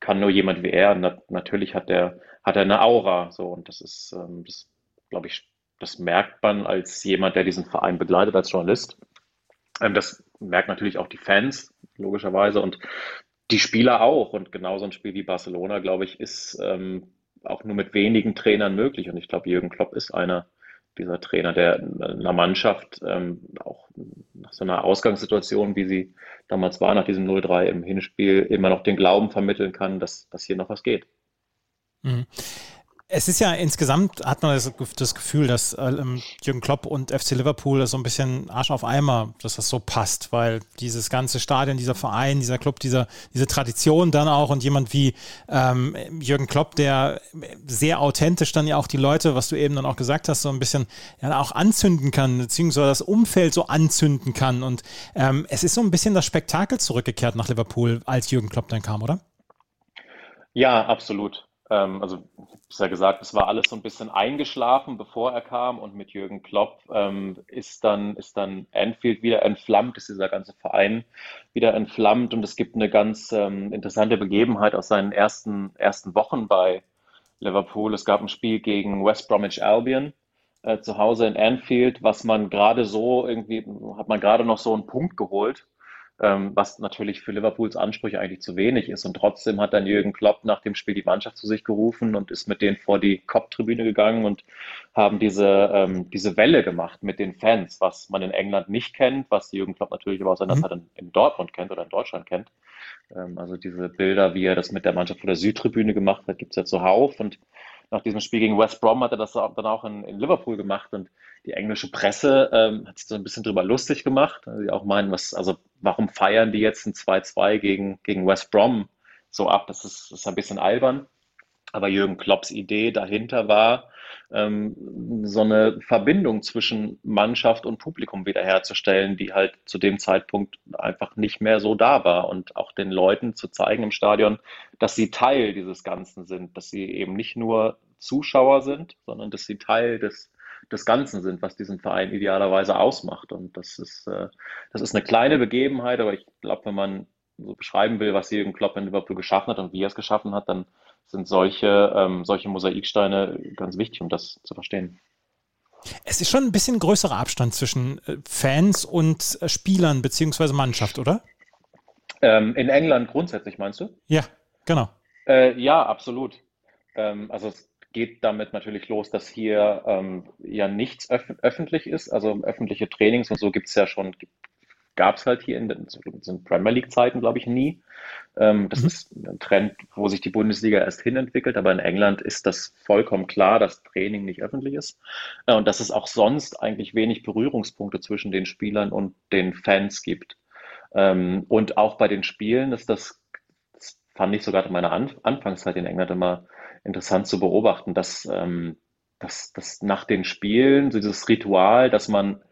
kann nur jemand wie er. Na, natürlich hat er, hat eine Aura, so und das ist, ähm, glaube ich, das merkt man als jemand, der diesen Verein begleitet als Journalist das merken natürlich auch die Fans, logischerweise, und die Spieler auch. Und genauso ein Spiel wie Barcelona, glaube ich, ist ähm, auch nur mit wenigen Trainern möglich. Und ich glaube, Jürgen Klopp ist einer dieser Trainer, der einer Mannschaft ähm, auch nach so einer Ausgangssituation, wie sie damals war, nach diesem 0-3 im Hinspiel, immer noch den Glauben vermitteln kann, dass, dass hier noch was geht. Mhm. Es ist ja insgesamt, hat man das, Gefühl, dass ähm, Jürgen Klopp und FC Liverpool so ein bisschen Arsch auf Eimer, dass das so passt, weil dieses ganze Stadion, dieser Verein, dieser Club, dieser, diese Tradition dann auch und jemand wie ähm, Jürgen Klopp, der sehr authentisch dann ja auch die Leute, was du eben dann auch gesagt hast, so ein bisschen ja auch anzünden kann, beziehungsweise das Umfeld so anzünden kann. Und ähm, es ist so ein bisschen das Spektakel zurückgekehrt nach Liverpool, als Jürgen Klopp dann kam, oder? Ja, absolut. Ähm, also, ich ja gesagt, es war alles so ein bisschen eingeschlafen, bevor er kam. Und mit Jürgen Klopp ähm, ist dann, ist dann Anfield wieder entflammt, ist dieser ganze Verein wieder entflammt. Und es gibt eine ganz ähm, interessante Begebenheit aus seinen ersten, ersten Wochen bei Liverpool. Es gab ein Spiel gegen West Bromwich Albion äh, zu Hause in Anfield, was man gerade so irgendwie, hat man gerade noch so einen Punkt geholt was natürlich für Liverpools Ansprüche eigentlich zu wenig ist. Und trotzdem hat dann Jürgen Klopp nach dem Spiel die Mannschaft zu sich gerufen und ist mit denen vor die Cop-Tribüne gegangen und haben diese, ähm, diese Welle gemacht mit den Fans, was man in England nicht kennt, was Jürgen Klopp natürlich aber aus seiner mhm. Zeit in, in, Dortmund kennt oder in Deutschland kennt. Ähm, also diese Bilder, wie er das mit der Mannschaft vor der Südtribüne gemacht hat, gibt es ja zuhauf. Und nach diesem Spiel gegen West Brom hat er das dann auch in, in Liverpool gemacht und die englische Presse ähm, hat sich so ein bisschen drüber lustig gemacht. Die auch meinen, was, also warum feiern die jetzt ein 2-2 gegen, gegen West Brom so ab? Das ist, das ist ein bisschen albern. Aber Jürgen Klopps Idee dahinter war, ähm, so eine Verbindung zwischen Mannschaft und Publikum wiederherzustellen, die halt zu dem Zeitpunkt einfach nicht mehr so da war und auch den Leuten zu zeigen im Stadion, dass sie Teil dieses Ganzen sind, dass sie eben nicht nur Zuschauer sind, sondern dass sie Teil des, des Ganzen sind, was diesen Verein idealerweise ausmacht. Und das ist, äh, das ist eine kleine Begebenheit, aber ich glaube, wenn man so beschreiben will, was Jürgen Klopp in Liverpool geschaffen hat und wie er es geschaffen hat, dann sind solche, ähm, solche Mosaiksteine ganz wichtig, um das zu verstehen. Es ist schon ein bisschen größerer Abstand zwischen äh, Fans und äh, Spielern bzw. Mannschaft, oder? Ähm, in England grundsätzlich, meinst du? Ja, genau. Äh, ja, absolut. Ähm, also es geht damit natürlich los, dass hier ähm, ja nichts öf öffentlich ist. Also öffentliche Trainings und so gibt es ja schon, gab es halt hier in den, in den Premier League-Zeiten, glaube ich, nie. Ähm, das mhm. ist ein Trend, wo sich die Bundesliga erst hinentwickelt, aber in England ist das vollkommen klar, dass Training nicht öffentlich ist äh, und dass es auch sonst eigentlich wenig Berührungspunkte zwischen den Spielern und den Fans gibt. Ähm, und auch bei den Spielen ist das, das fand ich sogar in meiner An Anfangszeit in England immer interessant zu beobachten, dass, ähm, dass, dass nach den Spielen so dieses Ritual, dass man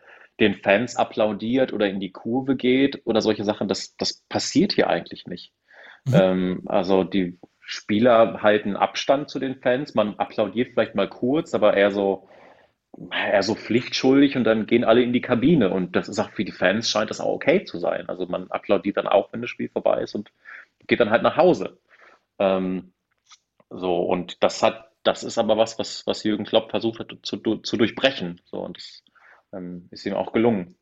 den Fans applaudiert oder in die Kurve geht oder solche Sachen, das, das passiert hier eigentlich nicht. Mhm. Ähm, also die Spieler halten Abstand zu den Fans, man applaudiert vielleicht mal kurz, aber eher so, eher so pflichtschuldig und dann gehen alle in die Kabine und das ist auch für die Fans scheint das auch okay zu sein. Also man applaudiert dann auch, wenn das Spiel vorbei ist und geht dann halt nach Hause. Ähm, so, und das hat, das ist aber was, was, was Jürgen Klopp versucht hat zu, zu durchbrechen. So, und das ähm, ist ihm auch gelungen.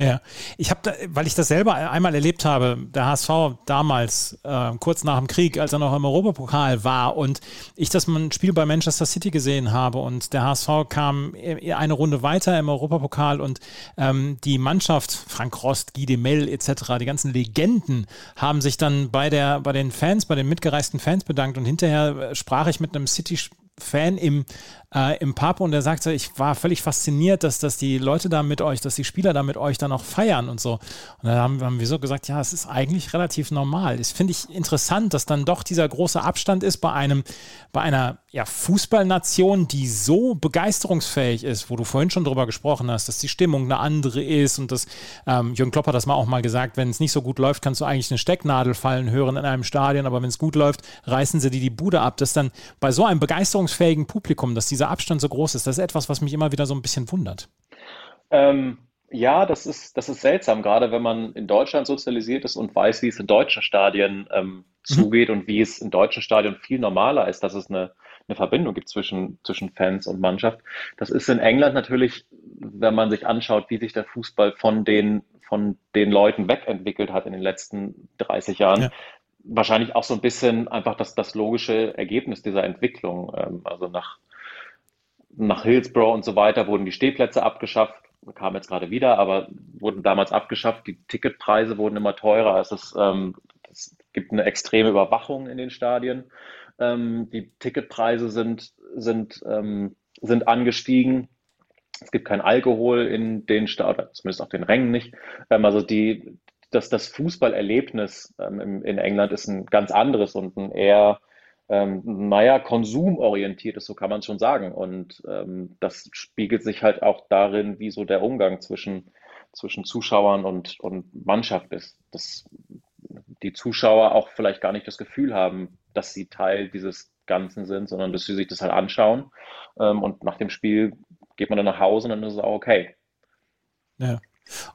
Ja, ich habe, weil ich das selber einmal erlebt habe, der HSV damals, äh, kurz nach dem Krieg, als er noch im Europapokal war und ich das ein Spiel bei Manchester City gesehen habe und der HSV kam eine Runde weiter im Europapokal und ähm, die Mannschaft, Frank Rost, Guy de Mel etc., die ganzen Legenden haben sich dann bei, der, bei den Fans, bei den mitgereisten Fans bedankt und hinterher sprach ich mit einem City Fan im, äh, im Pub und der sagte, ich war völlig fasziniert, dass, dass die Leute da mit euch, dass die Spieler da mit euch dann auch feiern und so. Und dann haben, haben wir so gesagt, ja, es ist eigentlich relativ normal. Das finde ich interessant, dass dann doch dieser große Abstand ist bei einem, bei einer ja, Fußballnation, die so begeisterungsfähig ist, wo du vorhin schon drüber gesprochen hast, dass die Stimmung eine andere ist und dass ähm, Jürgen Klopp hat das mal auch mal gesagt, wenn es nicht so gut läuft, kannst du eigentlich eine Stecknadel fallen hören in einem Stadion, aber wenn es gut läuft, reißen sie dir die Bude ab. Dass dann bei so einem begeisterungsfähigen Publikum, dass dieser Abstand so groß ist, das ist etwas, was mich immer wieder so ein bisschen wundert. Ähm, ja, das ist, das ist seltsam, gerade wenn man in Deutschland sozialisiert ist und weiß, wie es in deutschen Stadien ähm, mhm. zugeht und wie es in deutschen Stadien viel normaler ist, dass es eine eine Verbindung gibt zwischen, zwischen Fans und Mannschaft. Das ist in England natürlich, wenn man sich anschaut, wie sich der Fußball von den, von den Leuten wegentwickelt hat in den letzten 30 Jahren, ja. Wahrscheinlich auch so ein bisschen einfach das, das logische Ergebnis dieser Entwicklung. Ähm, also nach, nach Hillsborough und so weiter wurden die Stehplätze abgeschafft kam jetzt gerade wieder, aber wurden damals abgeschafft. Die Ticketpreise wurden immer teurer. Es, ist, ähm, es gibt eine extreme Überwachung in den Stadien. Ähm, die Ticketpreise sind, sind, ähm, sind angestiegen. Es gibt kein Alkohol in den Stadien, zumindest auf den Rängen nicht. Ähm, also die, das, das Fußballerlebnis ähm, in England ist ein ganz anderes und ein eher ähm, naja, konsumorientiert ist, so kann man es schon sagen. Und ähm, das spiegelt sich halt auch darin, wie so der Umgang zwischen, zwischen Zuschauern und, und Mannschaft ist. Dass die Zuschauer auch vielleicht gar nicht das Gefühl haben, dass sie Teil dieses Ganzen sind, sondern dass sie sich das halt anschauen. Ähm, und nach dem Spiel geht man dann nach Hause und dann ist es auch okay. Ja.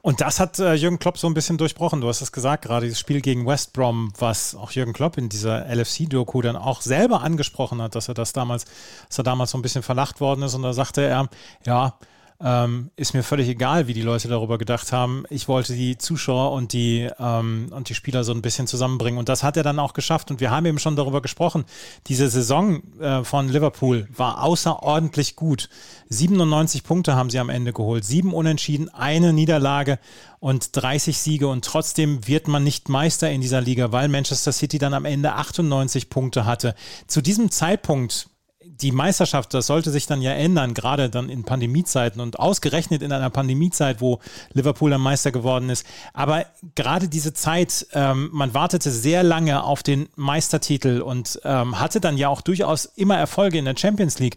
Und das hat äh, Jürgen Klopp so ein bisschen durchbrochen. Du hast es gesagt, gerade dieses Spiel gegen West Brom, was auch Jürgen Klopp in dieser LFC-Doku dann auch selber angesprochen hat, dass er das damals, dass er damals so ein bisschen verlacht worden ist. Und da sagte er, ja, ähm, ist mir völlig egal, wie die Leute darüber gedacht haben. Ich wollte die Zuschauer und die, ähm, und die Spieler so ein bisschen zusammenbringen. Und das hat er dann auch geschafft. Und wir haben eben schon darüber gesprochen. Diese Saison äh, von Liverpool war außerordentlich gut. 97 Punkte haben sie am Ende geholt. Sieben Unentschieden, eine Niederlage und 30 Siege. Und trotzdem wird man nicht Meister in dieser Liga, weil Manchester City dann am Ende 98 Punkte hatte. Zu diesem Zeitpunkt die Meisterschaft, das sollte sich dann ja ändern, gerade dann in Pandemiezeiten und ausgerechnet in einer Pandemiezeit, wo Liverpool dann Meister geworden ist. Aber gerade diese Zeit, ähm, man wartete sehr lange auf den Meistertitel und ähm, hatte dann ja auch durchaus immer Erfolge in der Champions League.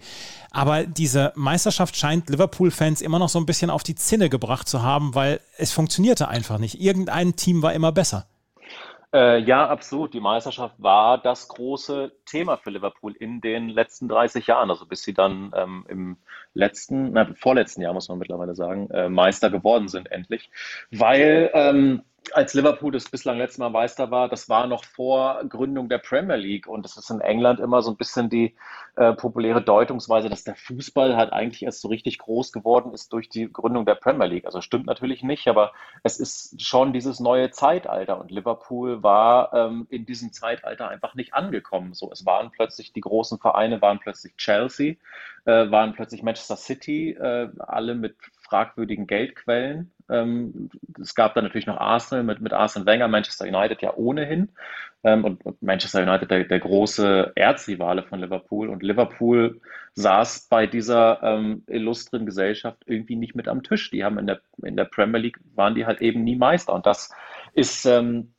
Aber diese Meisterschaft scheint Liverpool-Fans immer noch so ein bisschen auf die Zinne gebracht zu haben, weil es funktionierte einfach nicht. Irgendein Team war immer besser. Äh, ja, absolut. Die Meisterschaft war das große Thema für Liverpool in den letzten 30 Jahren, also bis sie dann ähm, im letzten, na, vorletzten Jahr muss man mittlerweile sagen, äh, Meister geworden sind endlich, weil ähm, als Liverpool das bislang letzte Mal Meister war, das war noch vor Gründung der Premier League und das ist in England immer so ein bisschen die äh, populäre Deutungsweise, dass der Fußball halt eigentlich erst so richtig groß geworden ist durch die Gründung der Premier League. Also stimmt natürlich nicht, aber es ist schon dieses neue Zeitalter und Liverpool war ähm, in diesem Zeitalter einfach nicht angekommen. So, es waren plötzlich die großen Vereine, waren plötzlich Chelsea, äh, waren plötzlich Manchester City, äh, alle mit fragwürdigen Geldquellen. Ähm, es gab dann natürlich noch Arsenal mit, mit Arsenal Wenger, Manchester United ja ohnehin. Ähm, und, und, Manchester United der, der große Erzrivale von Liverpool. Und Liverpool saß bei dieser ähm, illustren Gesellschaft irgendwie nicht mit am Tisch. Die haben in der, in der Premier League, waren die halt eben nie Meister. Und das ist, ähm,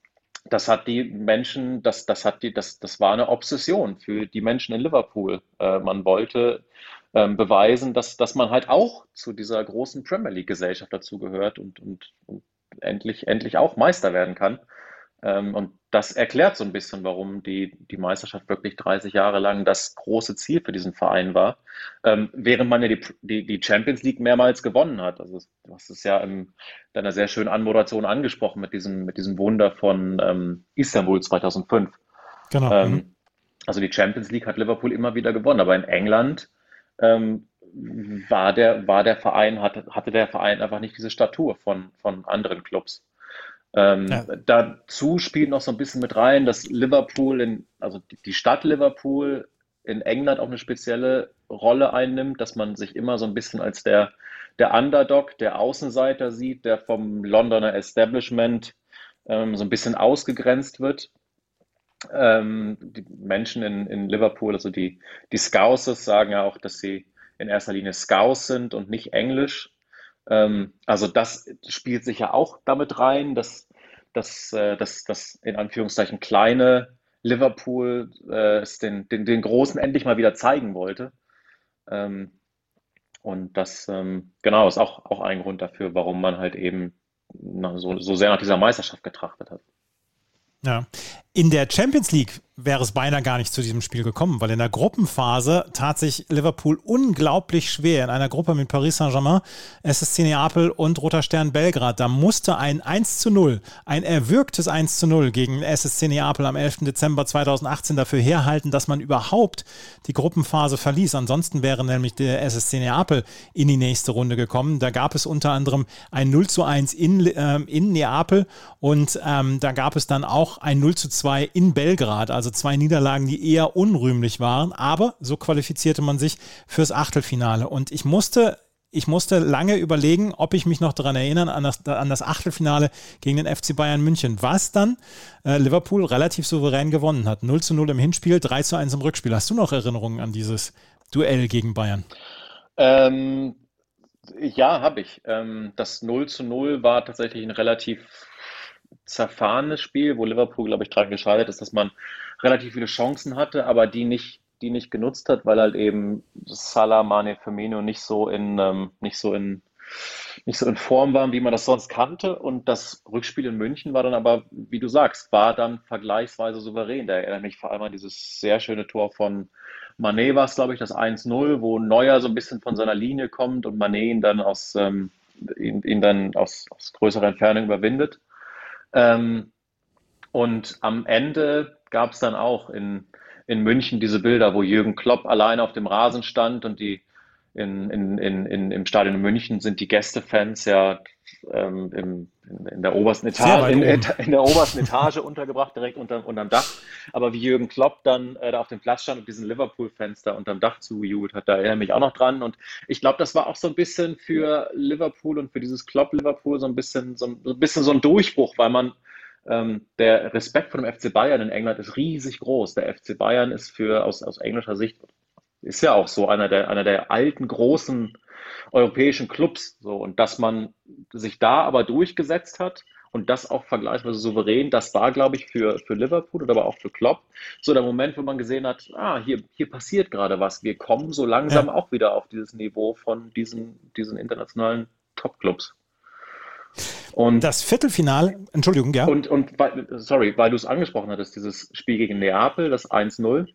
das hat die Menschen, das, das hat die, das, das war eine Obsession für die Menschen in Liverpool. Äh, man wollte ähm, beweisen, dass, dass man halt auch zu dieser großen Premier League-Gesellschaft dazugehört und, und, und endlich, endlich auch Meister werden kann. Ähm, und das erklärt so ein bisschen, warum die, die Meisterschaft wirklich 30 Jahre lang das große Ziel für diesen Verein war, ähm, während man ja die, die, die, Champions League mehrmals gewonnen hat. Also du hast es ja in deiner sehr schönen Anmoderation angesprochen mit diesem, mit diesem Wunder von ähm, Istanbul 2005. Genau. Ähm, mhm. Also die Champions League hat Liverpool immer wieder gewonnen, aber in England ähm, war, der, war der Verein, hatte, hatte der Verein einfach nicht diese Statur von, von anderen Clubs. Ähm, ja. Dazu spielt noch so ein bisschen mit rein, dass Liverpool, in, also die Stadt Liverpool in England auch eine spezielle Rolle einnimmt, dass man sich immer so ein bisschen als der, der Underdog, der Außenseiter sieht, der vom Londoner Establishment ähm, so ein bisschen ausgegrenzt wird. Ähm, die Menschen in, in Liverpool, also die, die Scousers, sagen ja auch, dass sie in erster Linie Scouse sind und nicht Englisch. Ähm, also das spielt sich ja auch damit rein, dass, dass, äh, dass, dass in Anführungszeichen kleine Liverpool äh, es den, den, den Großen endlich mal wieder zeigen wollte. Ähm, und das, ähm, genau, ist auch, auch ein Grund dafür, warum man halt eben na, so, so sehr nach dieser Meisterschaft getrachtet hat. Ja. In der Champions League wäre es beinahe gar nicht zu diesem Spiel gekommen, weil in der Gruppenphase tat sich Liverpool unglaublich schwer in einer Gruppe mit Paris Saint-Germain, SSC Neapel und Roter Stern Belgrad. Da musste ein 1 zu 0, ein erwürgtes 1 zu 0 gegen SSC Neapel am 11. Dezember 2018 dafür herhalten, dass man überhaupt die Gruppenphase verließ. Ansonsten wäre nämlich der SSC Neapel in die nächste Runde gekommen. Da gab es unter anderem ein 0 zu 1 in, äh, in Neapel und ähm, da gab es dann auch ein 0 zu 2 in Belgrad. Also zwei Niederlagen, die eher unrühmlich waren, aber so qualifizierte man sich fürs Achtelfinale. Und ich musste ich musste lange überlegen, ob ich mich noch daran erinnern, an das, an das Achtelfinale gegen den FC Bayern München, was dann äh, Liverpool relativ souverän gewonnen hat. 0 zu 0 im Hinspiel, 3 zu 1 im Rückspiel. Hast du noch Erinnerungen an dieses Duell gegen Bayern? Ähm, ja, habe ich. Ähm, das 0 zu 0 war tatsächlich ein relativ zerfahrenes Spiel, wo Liverpool, glaube ich, daran gescheitert ist, dass man relativ viele Chancen hatte, aber die nicht, die nicht genutzt hat, weil halt eben Salah, Mane, Firmino nicht so in, ähm, nicht so in, nicht so in Form waren, wie man das sonst kannte. Und das Rückspiel in München war dann aber, wie du sagst, war dann vergleichsweise souverän. Da erinnert mich vor allem an dieses sehr schöne Tor von Mané war es, glaube ich, das 1-0, wo Neuer so ein bisschen von seiner Linie kommt und Mané ihn dann aus, ähm, ihn, ihn dann aus, aus größerer Entfernung überwindet. Ähm, und am Ende gab es dann auch in, in München diese Bilder, wo Jürgen Klopp alleine auf dem Rasen stand und die in, in, in, im Stadion in München sind die Gästefans ja ähm, im, in, in, der obersten Etage, in, in, der obersten Etage untergebracht, direkt unter, unterm Dach. Aber wie Jürgen Klopp dann äh, da auf dem Platz stand und diesen Liverpool-Fenster unterm Dach zugejubelt hat, da erinnere ich mich auch noch dran. Und ich glaube, das war auch so ein bisschen für Liverpool und für dieses Klopp-Liverpool so ein bisschen so ein, so ein bisschen so ein Durchbruch, weil man ähm, der Respekt vor dem FC Bayern in England ist riesig groß. Der FC Bayern ist für aus, aus englischer Sicht ist ja auch so einer der, einer der alten großen europäischen Clubs. So, und dass man sich da aber durchgesetzt hat und das auch vergleichsweise souverän, das war, glaube ich, für, für Liverpool oder aber auch für Klopp so der Moment, wo man gesehen hat, ah, hier, hier passiert gerade was. Wir kommen so langsam ja. auch wieder auf dieses Niveau von diesen, diesen internationalen Top-Clubs. Und das Viertelfinale, Entschuldigung, ja. Und, und sorry, weil du es angesprochen hattest, dieses Spiel gegen Neapel, das 1-0,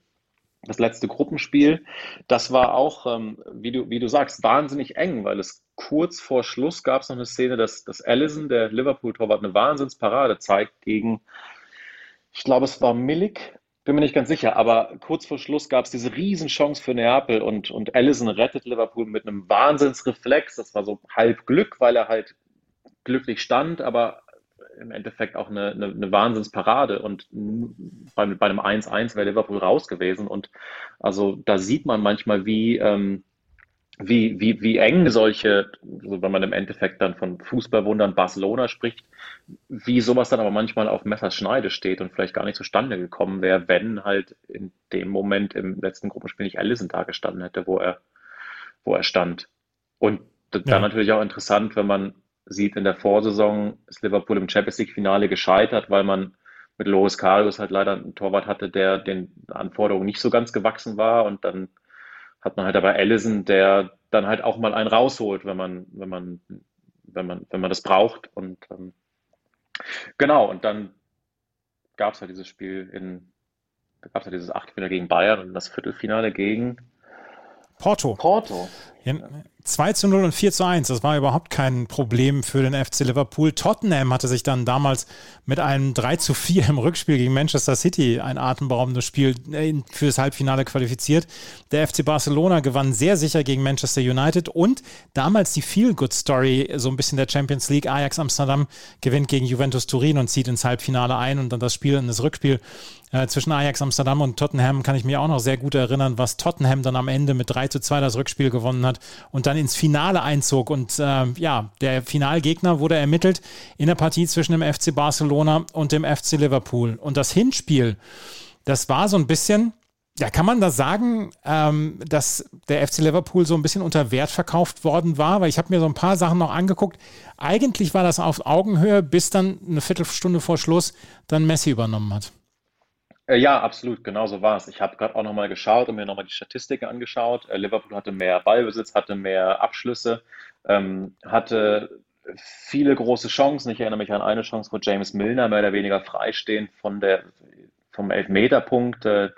das letzte Gruppenspiel, das war auch, ähm, wie, du, wie du sagst, wahnsinnig eng, weil es kurz vor Schluss gab es noch eine Szene, dass, dass Allison, der Liverpool-Torwart, eine Wahnsinnsparade zeigt gegen, ich glaube, es war Milik, bin mir nicht ganz sicher, aber kurz vor Schluss gab es diese Riesenchance für Neapel und, und Allison rettet Liverpool mit einem Wahnsinnsreflex. Das war so halb Glück, weil er halt glücklich stand, aber im Endeffekt auch eine, eine, eine Wahnsinnsparade und bei, bei einem 1-1 wäre Liverpool raus gewesen und also da sieht man manchmal, wie, ähm, wie, wie, wie eng solche, also wenn man im Endeffekt dann von Fußballwundern Barcelona spricht, wie sowas dann aber manchmal auf Messerschneide steht und vielleicht gar nicht zustande gekommen wäre, wenn halt in dem Moment im letzten Gruppenspiel nicht Allison da gestanden hätte, wo er, wo er stand. Und dann ja. natürlich auch interessant, wenn man sieht, in der Vorsaison ist Liverpool im Champions League-Finale gescheitert, weil man mit Loris Karius halt leider einen Torwart hatte, der den Anforderungen nicht so ganz gewachsen war. Und dann hat man halt aber Allison, der dann halt auch mal einen rausholt, wenn man, wenn man, wenn man, wenn man das braucht. Und ähm, genau, und dann gab es halt dieses Spiel in, da gab es halt dieses Achtelfinale gegen Bayern und das Viertelfinale gegen Porto. Porto. Ja, 2 zu 0 und 4 zu 1, das war überhaupt kein Problem für den FC Liverpool. Tottenham hatte sich dann damals mit einem 3 zu 4 im Rückspiel gegen Manchester City ein atemberaubendes Spiel äh, für das Halbfinale qualifiziert. Der FC Barcelona gewann sehr sicher gegen Manchester United und damals die Feel-Good-Story, so ein bisschen der Champions League. Ajax Amsterdam gewinnt gegen Juventus Turin und zieht ins Halbfinale ein und dann das Spiel in das Rückspiel äh, zwischen Ajax Amsterdam und Tottenham kann ich mir auch noch sehr gut erinnern, was Tottenham dann am Ende mit 3 zu 2 das Rückspiel gewonnen hat und dann ins Finale einzog. Und äh, ja, der Finalgegner wurde ermittelt in der Partie zwischen dem FC Barcelona und dem FC Liverpool. Und das Hinspiel, das war so ein bisschen, ja, kann man da sagen, ähm, dass der FC Liverpool so ein bisschen unter Wert verkauft worden war? Weil ich habe mir so ein paar Sachen noch angeguckt. Eigentlich war das auf Augenhöhe, bis dann eine Viertelstunde vor Schluss dann Messi übernommen hat. Äh, ja, absolut, genau so war es. Ich habe gerade auch nochmal geschaut und mir nochmal die Statistiken angeschaut. Äh, Liverpool hatte mehr Ballbesitz, hatte mehr Abschlüsse, ähm, hatte viele große Chancen. Ich erinnere mich an eine Chance, wo James Milner mehr oder weniger freistehend von der, vom Elfmeterpunkt äh,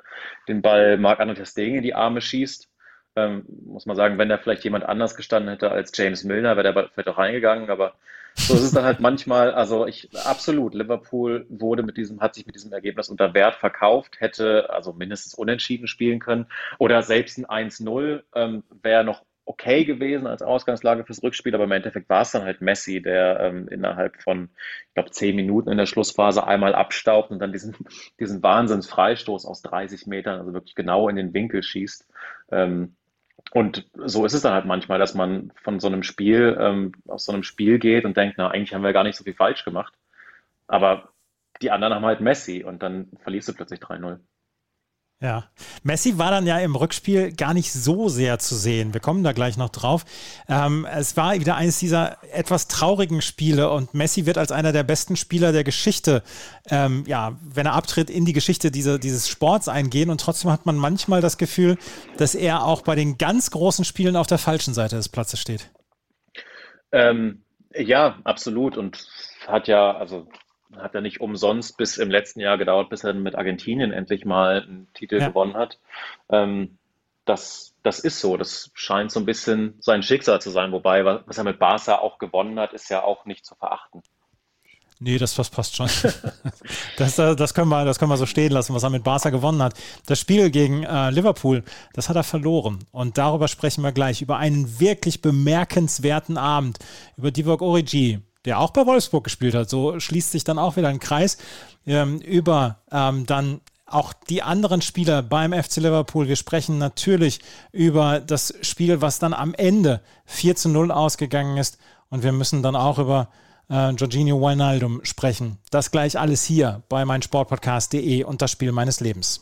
den Ball Marc-André Testegen in die Arme schießt. Ähm, muss man sagen, wenn da vielleicht jemand anders gestanden hätte als James Milner, wäre der Ball vielleicht auch reingegangen, aber so ist es dann halt manchmal, also ich, absolut, Liverpool wurde mit diesem, hat sich mit diesem Ergebnis unter Wert verkauft, hätte also mindestens unentschieden spielen können oder selbst ein 1-0 ähm, wäre noch okay gewesen als Ausgangslage fürs Rückspiel, aber im Endeffekt war es dann halt Messi, der ähm, innerhalb von, ich glaube, zehn Minuten in der Schlussphase einmal abstaubt und dann diesen, diesen Wahnsinnsfreistoß aus 30 Metern, also wirklich genau in den Winkel schießt. Ähm, und so ist es dann halt manchmal, dass man von so einem Spiel, ähm, aus so einem Spiel geht und denkt, na, eigentlich haben wir gar nicht so viel falsch gemacht. Aber die anderen haben halt Messi und dann verliest du plötzlich 3-0. Ja, Messi war dann ja im Rückspiel gar nicht so sehr zu sehen. Wir kommen da gleich noch drauf. Ähm, es war wieder eines dieser etwas traurigen Spiele und Messi wird als einer der besten Spieler der Geschichte, ähm, ja, wenn er abtritt, in die Geschichte diese, dieses Sports eingehen und trotzdem hat man manchmal das Gefühl, dass er auch bei den ganz großen Spielen auf der falschen Seite des Platzes steht. Ähm, ja, absolut und hat ja, also hat er nicht umsonst bis im letzten Jahr gedauert, bis er mit Argentinien endlich mal einen Titel ja. gewonnen hat. Ähm, das, das ist so. Das scheint so ein bisschen sein Schicksal zu sein. Wobei, was er mit Barca auch gewonnen hat, ist ja auch nicht zu verachten. Nee, das, das passt schon. Das, das, können wir, das können wir so stehen lassen, was er mit Barca gewonnen hat. Das Spiel gegen äh, Liverpool, das hat er verloren. Und darüber sprechen wir gleich. Über einen wirklich bemerkenswerten Abend. Über Divock Origi, der auch bei Wolfsburg gespielt hat. So schließt sich dann auch wieder ein Kreis ähm, über ähm, dann auch die anderen Spieler beim FC Liverpool. Wir sprechen natürlich über das Spiel, was dann am Ende 4 zu 0 ausgegangen ist. Und wir müssen dann auch über äh, Jorginho Wijnaldum sprechen. Das gleich alles hier bei meinsportpodcast.de und das Spiel meines Lebens.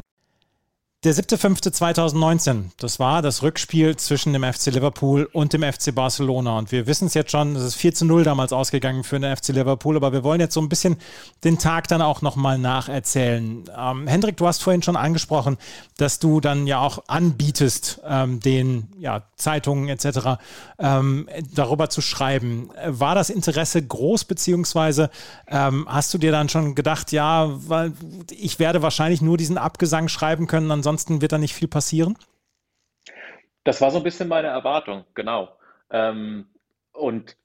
Der 7.5.2019, das war das Rückspiel zwischen dem FC Liverpool und dem FC Barcelona. Und wir wissen es jetzt schon, es ist 4 zu 0 damals ausgegangen für den FC Liverpool, aber wir wollen jetzt so ein bisschen den Tag dann auch nochmal nacherzählen. Ähm, Hendrik, du hast vorhin schon angesprochen, dass du dann ja auch anbietest, ähm, den ja, Zeitungen etc. Ähm, darüber zu schreiben. War das Interesse groß, beziehungsweise ähm, hast du dir dann schon gedacht, ja, weil ich werde wahrscheinlich nur diesen Abgesang schreiben können, ansonsten ansonsten wird da nicht viel passieren? Das war so ein bisschen meine Erwartung, genau. Ähm, und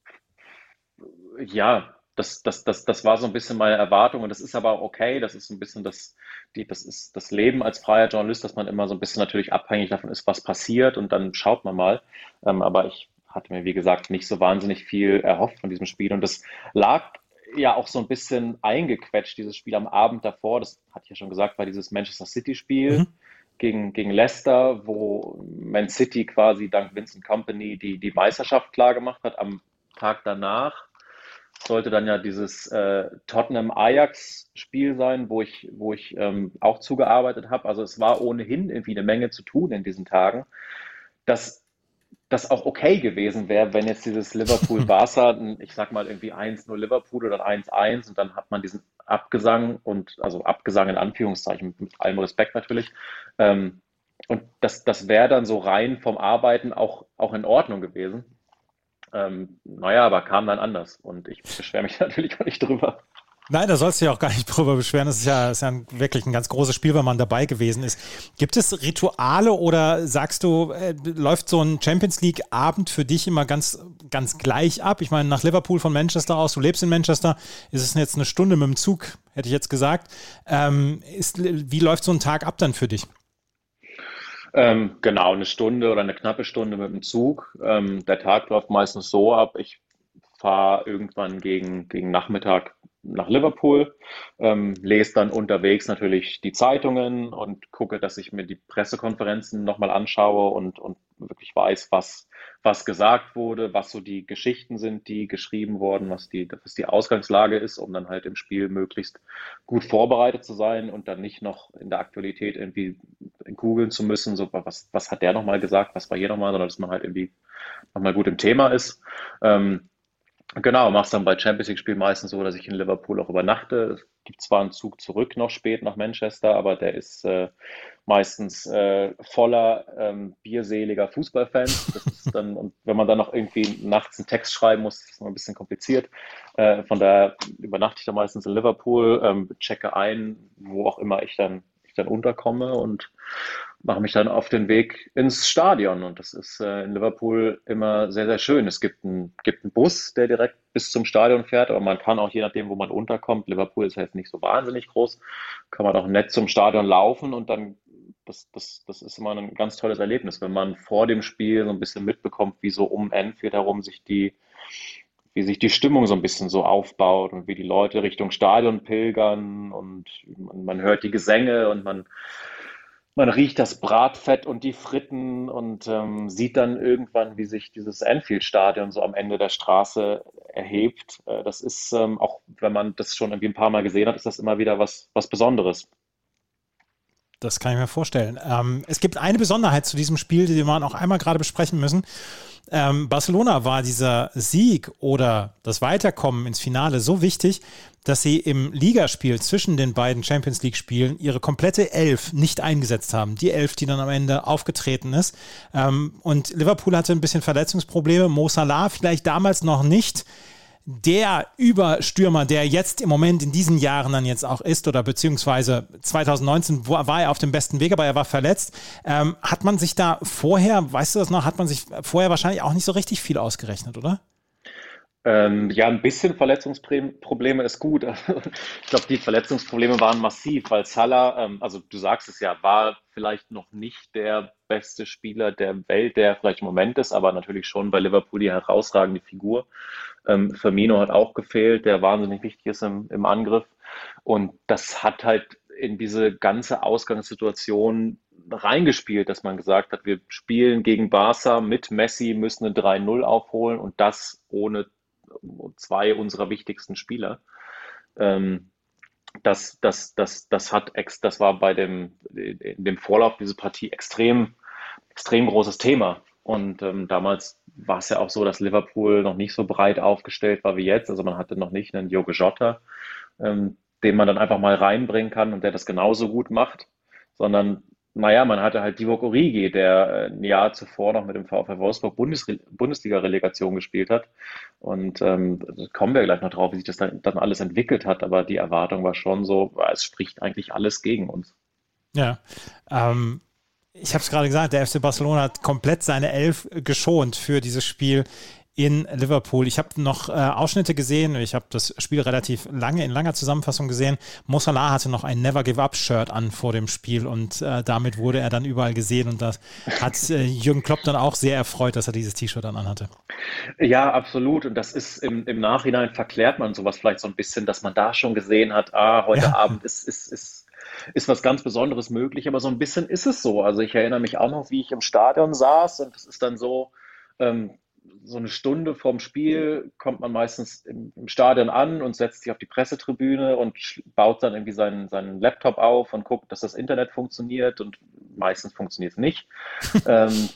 ja, das, das, das, das war so ein bisschen meine Erwartung und das ist aber okay. Das ist ein bisschen das, die, das ist das Leben als freier Journalist, dass man immer so ein bisschen natürlich abhängig davon ist, was passiert und dann schaut man mal. Ähm, aber ich hatte mir, wie gesagt, nicht so wahnsinnig viel erhofft von diesem Spiel und das lag ja auch so ein bisschen eingequetscht, dieses Spiel am Abend davor. Das hatte ich ja schon gesagt, war dieses Manchester City-Spiel. Mhm gegen, gegen Leicester, wo Man City quasi dank Vincent Company die, die Meisterschaft klar gemacht hat. Am Tag danach sollte dann ja dieses äh, Tottenham-Ajax-Spiel sein, wo ich, wo ich ähm, auch zugearbeitet habe. Also es war ohnehin irgendwie eine Menge zu tun in diesen Tagen. Das das auch okay gewesen wäre, wenn jetzt dieses Liverpool-Barca, ich sag mal irgendwie 1-0 Liverpool oder 1-1 und dann hat man diesen Abgesang und, also Abgesang in Anführungszeichen, mit allem Respekt natürlich. Ähm, und das, das wäre dann so rein vom Arbeiten auch, auch in Ordnung gewesen. Ähm, naja, aber kam dann anders und ich beschwere mich natürlich auch nicht drüber. Nein, da sollst du ja auch gar nicht drüber beschweren. Das ist ja, ist ja ein, wirklich ein ganz großes Spiel, wenn man dabei gewesen ist. Gibt es Rituale oder sagst du, äh, läuft so ein Champions League-Abend für dich immer ganz, ganz gleich ab? Ich meine, nach Liverpool von Manchester aus, du lebst in Manchester, ist es jetzt eine Stunde mit dem Zug, hätte ich jetzt gesagt. Ähm, ist, wie läuft so ein Tag ab dann für dich? Ähm, genau, eine Stunde oder eine knappe Stunde mit dem Zug. Ähm, der Tag läuft meistens so ab, ich fahre irgendwann gegen, gegen Nachmittag nach Liverpool, ähm, lese dann unterwegs natürlich die Zeitungen und gucke, dass ich mir die Pressekonferenzen nochmal anschaue und, und wirklich weiß, was, was gesagt wurde, was so die Geschichten sind, die geschrieben wurden, was die, was die Ausgangslage ist, um dann halt im Spiel möglichst gut vorbereitet zu sein und dann nicht noch in der Aktualität irgendwie googeln zu müssen, so was, was hat der nochmal gesagt, was war hier nochmal, sondern dass man halt irgendwie nochmal gut im Thema ist. Ähm, Genau, mach's dann bei Champions League-Spielen meistens so, dass ich in Liverpool auch übernachte. Es gibt zwar einen Zug zurück noch spät nach Manchester, aber der ist äh, meistens äh, voller ähm, bierseliger Fußballfans. Das ist dann, und wenn man dann noch irgendwie nachts einen Text schreiben muss, ist es noch ein bisschen kompliziert. Äh, von daher übernachte ich dann meistens in Liverpool, ähm, checke ein, wo auch immer ich dann, dann unterkomme und mache mich dann auf den Weg ins Stadion. Und das ist äh, in Liverpool immer sehr, sehr schön. Es gibt einen, gibt einen Bus, der direkt bis zum Stadion fährt, aber man kann auch, je nachdem, wo man unterkommt, Liverpool ist jetzt nicht so wahnsinnig groß, kann man auch nett zum Stadion laufen und dann, das, das, das ist immer ein ganz tolles Erlebnis, wenn man vor dem Spiel so ein bisschen mitbekommt, wie so um Enfield herum sich die, wie sich die Stimmung so ein bisschen so aufbaut und wie die Leute Richtung Stadion pilgern und man, hört die Gesänge und man man riecht das Bratfett und die Fritten und ähm, sieht dann irgendwann, wie sich dieses Anfield-Stadion so am Ende der Straße erhebt. Äh, das ist ähm, auch, wenn man das schon irgendwie ein paar Mal gesehen hat, ist das immer wieder was, was Besonderes. Das kann ich mir vorstellen. Ähm, es gibt eine Besonderheit zu diesem Spiel, die wir noch einmal gerade besprechen müssen. Ähm, Barcelona war dieser Sieg oder das Weiterkommen ins Finale so wichtig, dass sie im Ligaspiel zwischen den beiden Champions League-Spielen ihre komplette Elf nicht eingesetzt haben. Die Elf, die dann am Ende aufgetreten ist. Ähm, und Liverpool hatte ein bisschen Verletzungsprobleme. Mo Salah vielleicht damals noch nicht der Überstürmer, der jetzt im Moment in diesen Jahren dann jetzt auch ist, oder beziehungsweise 2019 war er auf dem besten Weg, aber er war verletzt. Ähm, hat man sich da vorher, weißt du das noch, hat man sich vorher wahrscheinlich auch nicht so richtig viel ausgerechnet, oder? Ähm, ja, ein bisschen Verletzungsprobleme ist gut. ich glaube, die Verletzungsprobleme waren massiv, weil Salah, ähm, also du sagst es ja, war vielleicht noch nicht der beste Spieler der Welt, der vielleicht im Moment ist, aber natürlich schon bei Liverpool die herausragende Figur. Ähm, Firmino hat auch gefehlt, der wahnsinnig wichtig ist im, im Angriff. Und das hat halt in diese ganze Ausgangssituation reingespielt, dass man gesagt hat, wir spielen gegen Barca mit Messi, müssen eine 3-0 aufholen und das ohne zwei unserer wichtigsten Spieler. Ähm, das, das, das, das hat ex, das war bei dem, dem Vorlauf dieser Partie extrem, extrem großes Thema. Und ähm, damals war es ja auch so, dass Liverpool noch nicht so breit aufgestellt war wie jetzt. Also man hatte noch nicht einen Jogo Jota, ähm, den man dann einfach mal reinbringen kann und der das genauso gut macht, sondern naja, man hatte halt Divock Origi, der äh, ein Jahr zuvor noch mit dem VfL Wolfsburg Bundes Bundesliga-Relegation gespielt hat. Und ähm, kommen wir gleich noch drauf, wie sich das dann, dann alles entwickelt hat. Aber die Erwartung war schon so, es spricht eigentlich alles gegen uns. Ja, ähm, ich habe es gerade gesagt, der FC Barcelona hat komplett seine Elf geschont für dieses Spiel in Liverpool. Ich habe noch äh, Ausschnitte gesehen. Ich habe das Spiel relativ lange in langer Zusammenfassung gesehen. Mo Salah hatte noch ein Never Give Up Shirt an vor dem Spiel und äh, damit wurde er dann überall gesehen und das hat äh, Jürgen Klopp dann auch sehr erfreut, dass er dieses T-Shirt dann anhatte. Ja, absolut. Und das ist im, im Nachhinein verklärt man sowas vielleicht so ein bisschen, dass man da schon gesehen hat, ah, heute ja. Abend ist, ist, ist ist was ganz Besonderes möglich, aber so ein bisschen ist es so. Also ich erinnere mich auch noch, wie ich im Stadion saß und es ist dann so, ähm, so eine Stunde vorm Spiel kommt man meistens im, im, Stadion an und setzt sich auf die Pressetribüne und baut dann irgendwie seinen, seinen Laptop auf und guckt, dass das Internet funktioniert und meistens funktioniert es nicht. ähm,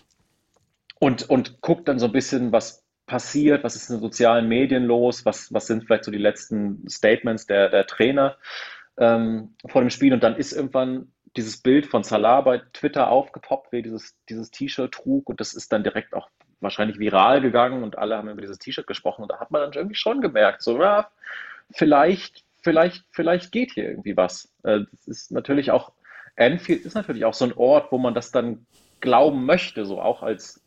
und, und guckt dann so ein bisschen, was passiert, was ist in den sozialen Medien los, was, was sind vielleicht so die letzten Statements der, der Trainer ähm, vor dem Spiel und dann ist irgendwann dieses Bild von Salah bei Twitter aufgepoppt, wie dieses, dieses T-Shirt trug und das ist dann direkt auch wahrscheinlich viral gegangen und alle haben über dieses T-Shirt gesprochen und da hat man dann irgendwie schon gemerkt, so, ja, vielleicht, vielleicht, vielleicht geht hier irgendwie was. Äh, das ist natürlich auch, Anfield ist natürlich auch so ein Ort, wo man das dann glauben möchte, so auch als,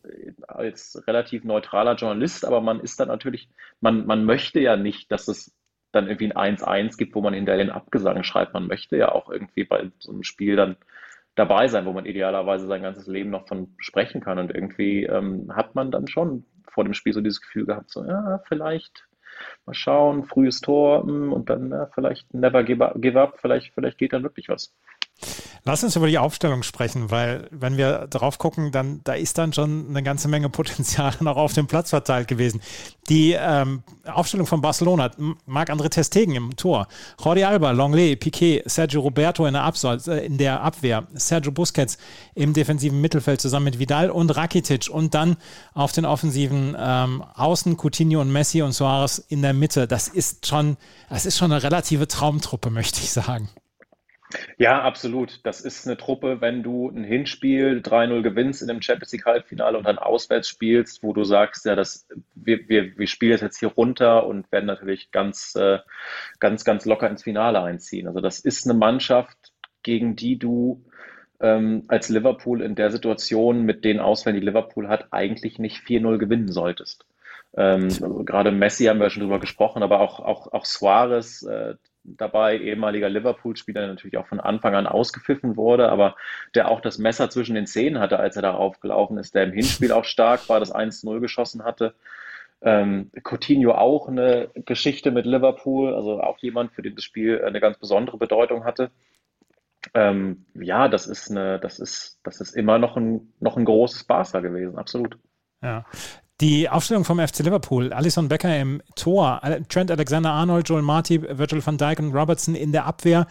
als relativ neutraler Journalist, aber man ist dann natürlich, man, man möchte ja nicht, dass es dann irgendwie ein 1-1 gibt, wo man hinterher den Abgesang schreibt. Man möchte ja auch irgendwie bei so einem Spiel dann dabei sein, wo man idealerweise sein ganzes Leben noch von sprechen kann. Und irgendwie ähm, hat man dann schon vor dem Spiel so dieses Gefühl gehabt, so, ja, vielleicht mal schauen, frühes Tor hm, und dann ja, vielleicht never give up, give up, vielleicht, vielleicht geht dann wirklich was. Lass uns über die Aufstellung sprechen, weil wenn wir drauf gucken, dann da ist dann schon eine ganze Menge Potenzial noch auf dem Platz verteilt gewesen. Die ähm, Aufstellung von Barcelona, Marc-André Testegen im Tor, Jordi Alba, Longley, Piquet, Sergio Roberto in der, Absatz, äh, in der Abwehr, Sergio Busquets im defensiven Mittelfeld zusammen mit Vidal und Rakitic und dann auf den offensiven ähm, Außen Coutinho und Messi und Suarez in der Mitte. Das ist schon, das ist schon eine relative Traumtruppe, möchte ich sagen. Ja, absolut. Das ist eine Truppe, wenn du ein Hinspiel 3-0 gewinnst in einem Champions League Halbfinale und dann auswärts spielst, wo du sagst, ja, das, wir, wir, wir spielen jetzt hier runter und werden natürlich ganz, äh, ganz, ganz locker ins Finale einziehen. Also das ist eine Mannschaft, gegen die du ähm, als Liverpool in der Situation mit den Ausfällen, die Liverpool hat, eigentlich nicht 4-0 gewinnen solltest. Ähm, also gerade Messi haben wir schon drüber gesprochen, aber auch, auch, auch Suarez, äh, dabei, ehemaliger Liverpool-Spieler, der natürlich auch von Anfang an ausgepfiffen wurde, aber der auch das Messer zwischen den Zähnen hatte, als er darauf gelaufen ist, der im Hinspiel auch stark war, das 1-0 geschossen hatte. Ähm, Coutinho auch eine Geschichte mit Liverpool, also auch jemand, für den das Spiel eine ganz besondere Bedeutung hatte. Ähm, ja, das ist eine, das ist, das ist immer noch ein, noch ein großes Barca gewesen, absolut. Ja, die Aufstellung vom FC Liverpool, Alison Becker im Tor, Trent Alexander-Arnold, Joel Marty, Virgil van Dijk und Robertson in der Abwehr,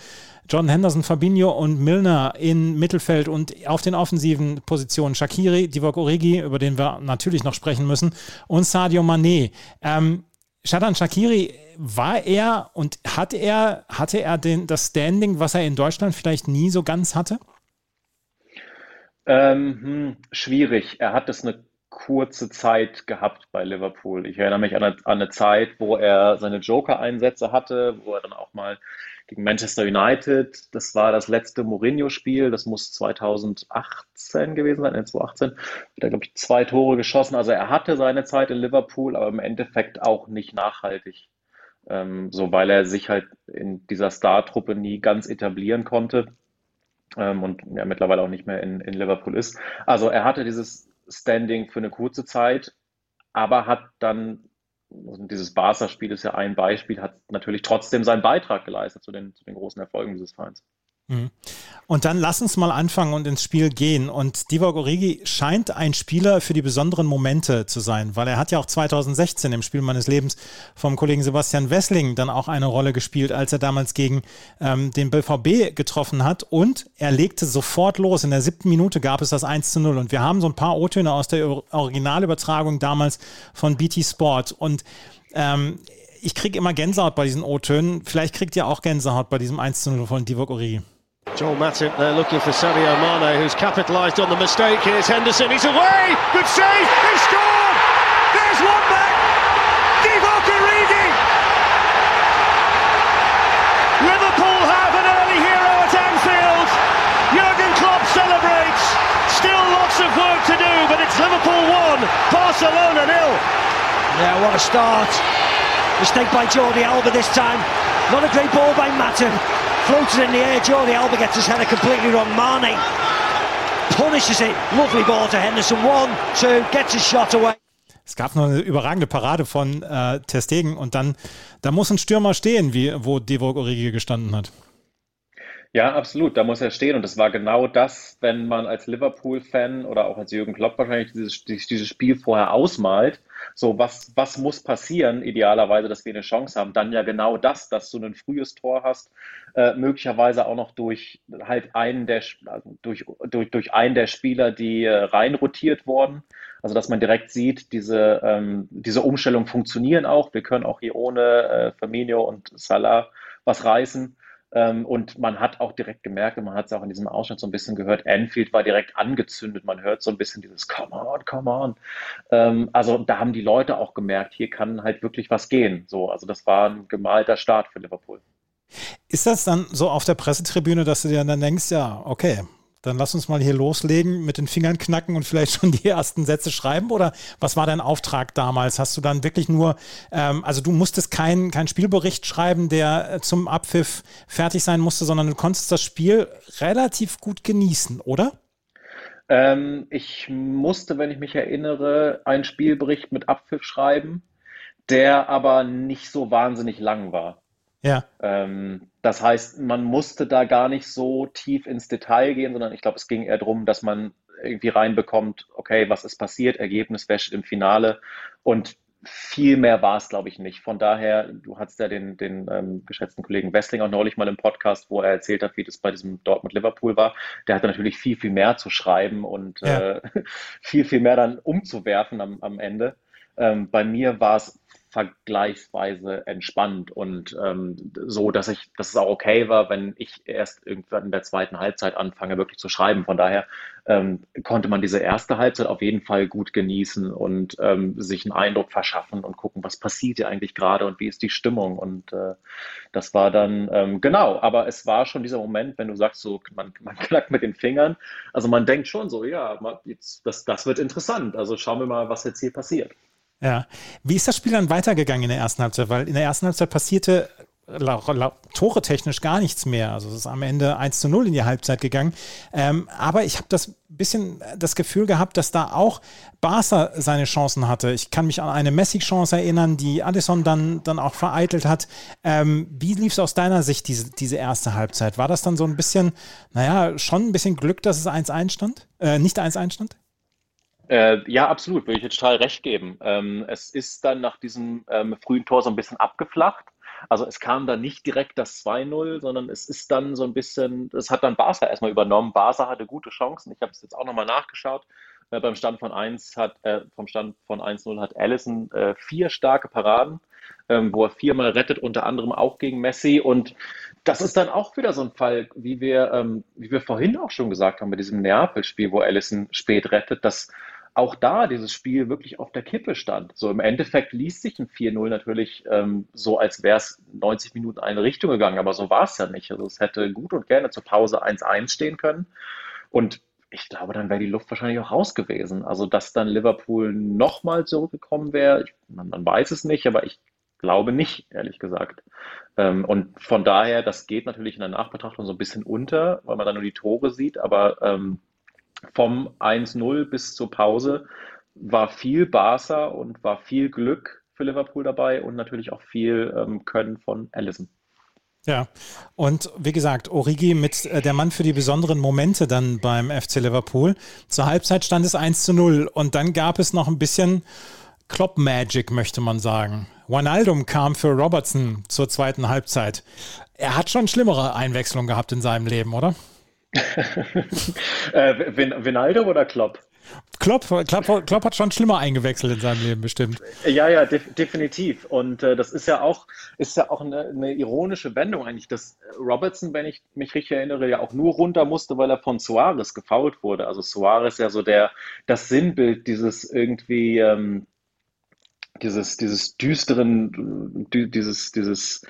John Henderson, Fabinho und Milner in Mittelfeld und auf den offensiven Positionen Shakiri, Divock Origi, über den wir natürlich noch sprechen müssen, und Sadio Mané. Ähm, Shadan Shakiri, war er und hat er, hatte er den, das Standing, was er in Deutschland vielleicht nie so ganz hatte? Ähm, hm, schwierig. Er hat es eine kurze Zeit gehabt bei Liverpool. Ich erinnere mich an eine, an eine Zeit, wo er seine Joker-Einsätze hatte, wo er dann auch mal gegen Manchester United, das war das letzte Mourinho-Spiel, das muss 2018 gewesen sein, äh 2018, hat er, glaube ich, zwei Tore geschossen. Also er hatte seine Zeit in Liverpool, aber im Endeffekt auch nicht nachhaltig. Ähm, so weil er sich halt in dieser Star-Truppe nie ganz etablieren konnte ähm, und ja, mittlerweile auch nicht mehr in, in Liverpool ist. Also er hatte dieses Standing für eine kurze Zeit, aber hat dann, dieses Barca-Spiel ist ja ein Beispiel, hat natürlich trotzdem seinen Beitrag geleistet zu den, zu den großen Erfolgen dieses Vereins. Mhm. Und dann lass uns mal anfangen und ins Spiel gehen. Und Divock Origi scheint ein Spieler für die besonderen Momente zu sein, weil er hat ja auch 2016 im Spiel meines Lebens vom Kollegen Sebastian Wessling dann auch eine Rolle gespielt, als er damals gegen ähm, den BVB getroffen hat. Und er legte sofort los. In der siebten Minute gab es das 1 zu 0. Und wir haben so ein paar O-Töne aus der Originalübertragung damals von BT Sport. Und ähm, ich kriege immer Gänsehaut bei diesen O-Tönen. Vielleicht kriegt ihr auch Gänsehaut bei diesem 1 zu 0 von Divock Origi. Joel Matip there looking for Sadio Mane, who's capitalised on the mistake. Here's Henderson, he's away! Good save! He scored! There's one back! Divock Origi! Liverpool have an early hero at Anfield. Jurgen Klopp celebrates. Still lots of work to do, but it's Liverpool 1, Barcelona nil. Yeah, what a start. Mistake by Jordi Alba this time. Not a great ball by Matip. Floated in the air. Jordi Alba gets his header completely wrong. Mane punishes it. Lovely ball to Henderson. One, two, gets his shot away. Es gab noch eine überragende Parade von äh, Testegen und dann, da muss ein Stürmer stehen, wie, wo Divock Origi gestanden hat. Ja, absolut, da muss er stehen und das war genau das, wenn man als Liverpool-Fan oder auch als Jürgen Klopp wahrscheinlich dieses, dieses Spiel vorher ausmalt, so was, was muss passieren, idealerweise, dass wir eine Chance haben, dann ja genau das, dass du ein frühes Tor hast, äh, möglicherweise auch noch durch halt einen der, also durch, durch, durch einen der Spieler, die äh, reinrotiert wurden, also dass man direkt sieht, diese, ähm, diese Umstellungen funktionieren auch, wir können auch hier ohne äh, Firmino und Salah was reißen. Ähm, und man hat auch direkt gemerkt, und man hat es auch in diesem Ausschnitt so ein bisschen gehört, Anfield war direkt angezündet. Man hört so ein bisschen dieses Come on, come on. Ähm, also da haben die Leute auch gemerkt, hier kann halt wirklich was gehen. So, also das war ein gemalter Start für Liverpool. Ist das dann so auf der Pressetribüne, dass du dir dann denkst, ja, okay, dann lass uns mal hier loslegen, mit den Fingern knacken und vielleicht schon die ersten Sätze schreiben? Oder was war dein Auftrag damals? Hast du dann wirklich nur, ähm, also du musstest keinen kein Spielbericht schreiben, der äh, zum Abpfiff fertig sein musste, sondern du konntest das Spiel relativ gut genießen, oder? Ähm, ich musste, wenn ich mich erinnere, einen Spielbericht mit Abpfiff schreiben, der aber nicht so wahnsinnig lang war. Ja. Ähm, das heißt, man musste da gar nicht so tief ins Detail gehen, sondern ich glaube, es ging eher darum, dass man irgendwie reinbekommt, okay, was ist passiert, Ergebnis, wer steht im Finale und viel mehr war es, glaube ich, nicht. Von daher, du hattest ja den, den ähm, geschätzten Kollegen Wessling auch neulich mal im Podcast, wo er erzählt hat, wie das bei diesem Dortmund-Liverpool war. Der hatte natürlich viel, viel mehr zu schreiben und ja. äh, viel, viel mehr dann umzuwerfen am, am Ende. Ähm, bei mir war es vergleichsweise entspannt und ähm, so, dass ich, dass es auch okay war, wenn ich erst irgendwann in der zweiten Halbzeit anfange, wirklich zu schreiben. Von daher ähm, konnte man diese erste Halbzeit auf jeden Fall gut genießen und ähm, sich einen Eindruck verschaffen und gucken, was passiert hier eigentlich gerade und wie ist die Stimmung. Und äh, das war dann ähm, genau, aber es war schon dieser Moment, wenn du sagst, so man, man knackt mit den Fingern. Also man denkt schon so, ja, jetzt, das, das wird interessant. Also schauen wir mal, was jetzt hier passiert. Ja. Wie ist das Spiel dann weitergegangen in der ersten Halbzeit? Weil in der ersten Halbzeit passierte Tore technisch gar nichts mehr. Also es ist am Ende 1 zu 0 in die Halbzeit gegangen. Ähm, aber ich habe das bisschen das Gefühl gehabt, dass da auch Barca seine Chancen hatte. Ich kann mich an eine Messi-Chance erinnern, die Addison dann, dann auch vereitelt hat. Ähm, wie lief es aus deiner Sicht, diese, diese erste Halbzeit? War das dann so ein bisschen, naja, schon ein bisschen Glück, dass es 1-1 stand? Äh, nicht 1-1 stand? Äh, ja, absolut, würde ich jetzt total recht geben. Ähm, es ist dann nach diesem ähm, frühen Tor so ein bisschen abgeflacht. Also es kam dann nicht direkt das 2-0, sondern es ist dann so ein bisschen, das hat dann Barca erstmal übernommen. Barca hatte gute Chancen. Ich habe es jetzt auch nochmal nachgeschaut. Äh, beim Stand von 1 hat, äh, vom Stand von 1-0 hat Allison äh, vier starke Paraden, ähm, wo er viermal rettet, unter anderem auch gegen Messi. Und das ist dann auch wieder so ein Fall, wie wir, ähm, wie wir vorhin auch schon gesagt haben, bei diesem Neapel-Spiel, wo Allison spät rettet, dass auch da dieses Spiel wirklich auf der Kippe stand. So im Endeffekt liest sich ein 4-0 natürlich ähm, so, als wäre es 90 Minuten eine Richtung gegangen, aber so war es ja nicht. Also es hätte gut und gerne zur Pause 1-1 stehen können. Und ich glaube, dann wäre die Luft wahrscheinlich auch raus gewesen. Also, dass dann Liverpool nochmal zurückgekommen wäre, man, man, weiß es nicht, aber ich glaube nicht, ehrlich gesagt. Ähm, und von daher, das geht natürlich in der Nachbetrachtung so ein bisschen unter, weil man dann nur die Tore sieht, aber ähm, vom 1-0 bis zur Pause war viel Barca und war viel Glück für Liverpool dabei und natürlich auch viel ähm, Können von Allison. Ja, und wie gesagt, Origi mit äh, der Mann für die besonderen Momente dann beim FC Liverpool. Zur Halbzeit stand es 1 zu 0 und dann gab es noch ein bisschen Klopp-Magic, möchte man sagen. Wijnaldum kam für Robertson zur zweiten Halbzeit. Er hat schon schlimmere Einwechslungen gehabt in seinem Leben, oder? äh, Vinaldo oder Klopp? Klopp, Klopp, Klopp, hat schon schlimmer eingewechselt in seinem Leben, bestimmt. Ja, ja, def definitiv. Und äh, das ist ja auch, ist ja auch eine, eine, ironische Wendung eigentlich, dass Robertson, wenn ich mich richtig erinnere, ja auch nur runter musste, weil er von Suarez gefault wurde. Also Suarez ja so der, das Sinnbild dieses irgendwie, ähm, dieses, dieses düsteren, dü dieses, dieses,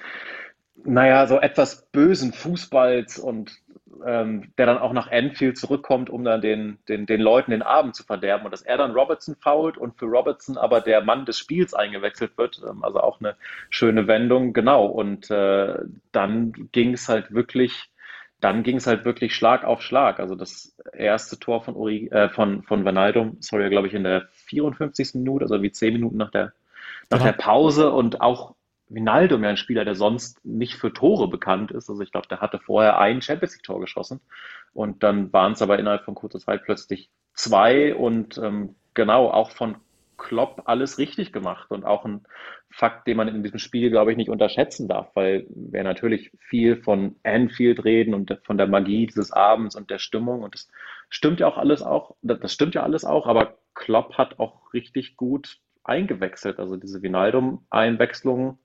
naja, so etwas bösen Fußballs und ähm, der dann auch nach Enfield zurückkommt, um dann den, den, den Leuten den Abend zu verderben. Und dass er dann Robertson fault und für Robertson aber der Mann des Spiels eingewechselt wird. Ähm, also auch eine schöne Wendung, genau. Und äh, dann ging es halt wirklich, dann ging es halt wirklich Schlag auf Schlag. Also das erste Tor von Uri, äh, von, von Vanaldum, sorry, glaube ich, in der 54. Minute, also wie zehn Minuten nach der, nach genau. der Pause und auch Vinaldo ja ein Spieler, der sonst nicht für Tore bekannt ist. Also ich glaube, der hatte vorher ein Champions League-Tor geschossen und dann waren es aber innerhalb von kurzer Zeit plötzlich zwei und ähm, genau auch von Klopp alles richtig gemacht und auch ein Fakt, den man in diesem Spiel, glaube ich, nicht unterschätzen darf, weil wir natürlich viel von Anfield reden und von der Magie dieses Abends und der Stimmung und das stimmt ja auch alles auch, das stimmt ja alles auch, aber Klopp hat auch richtig gut eingewechselt. Also diese Vinaldum-Einwechslung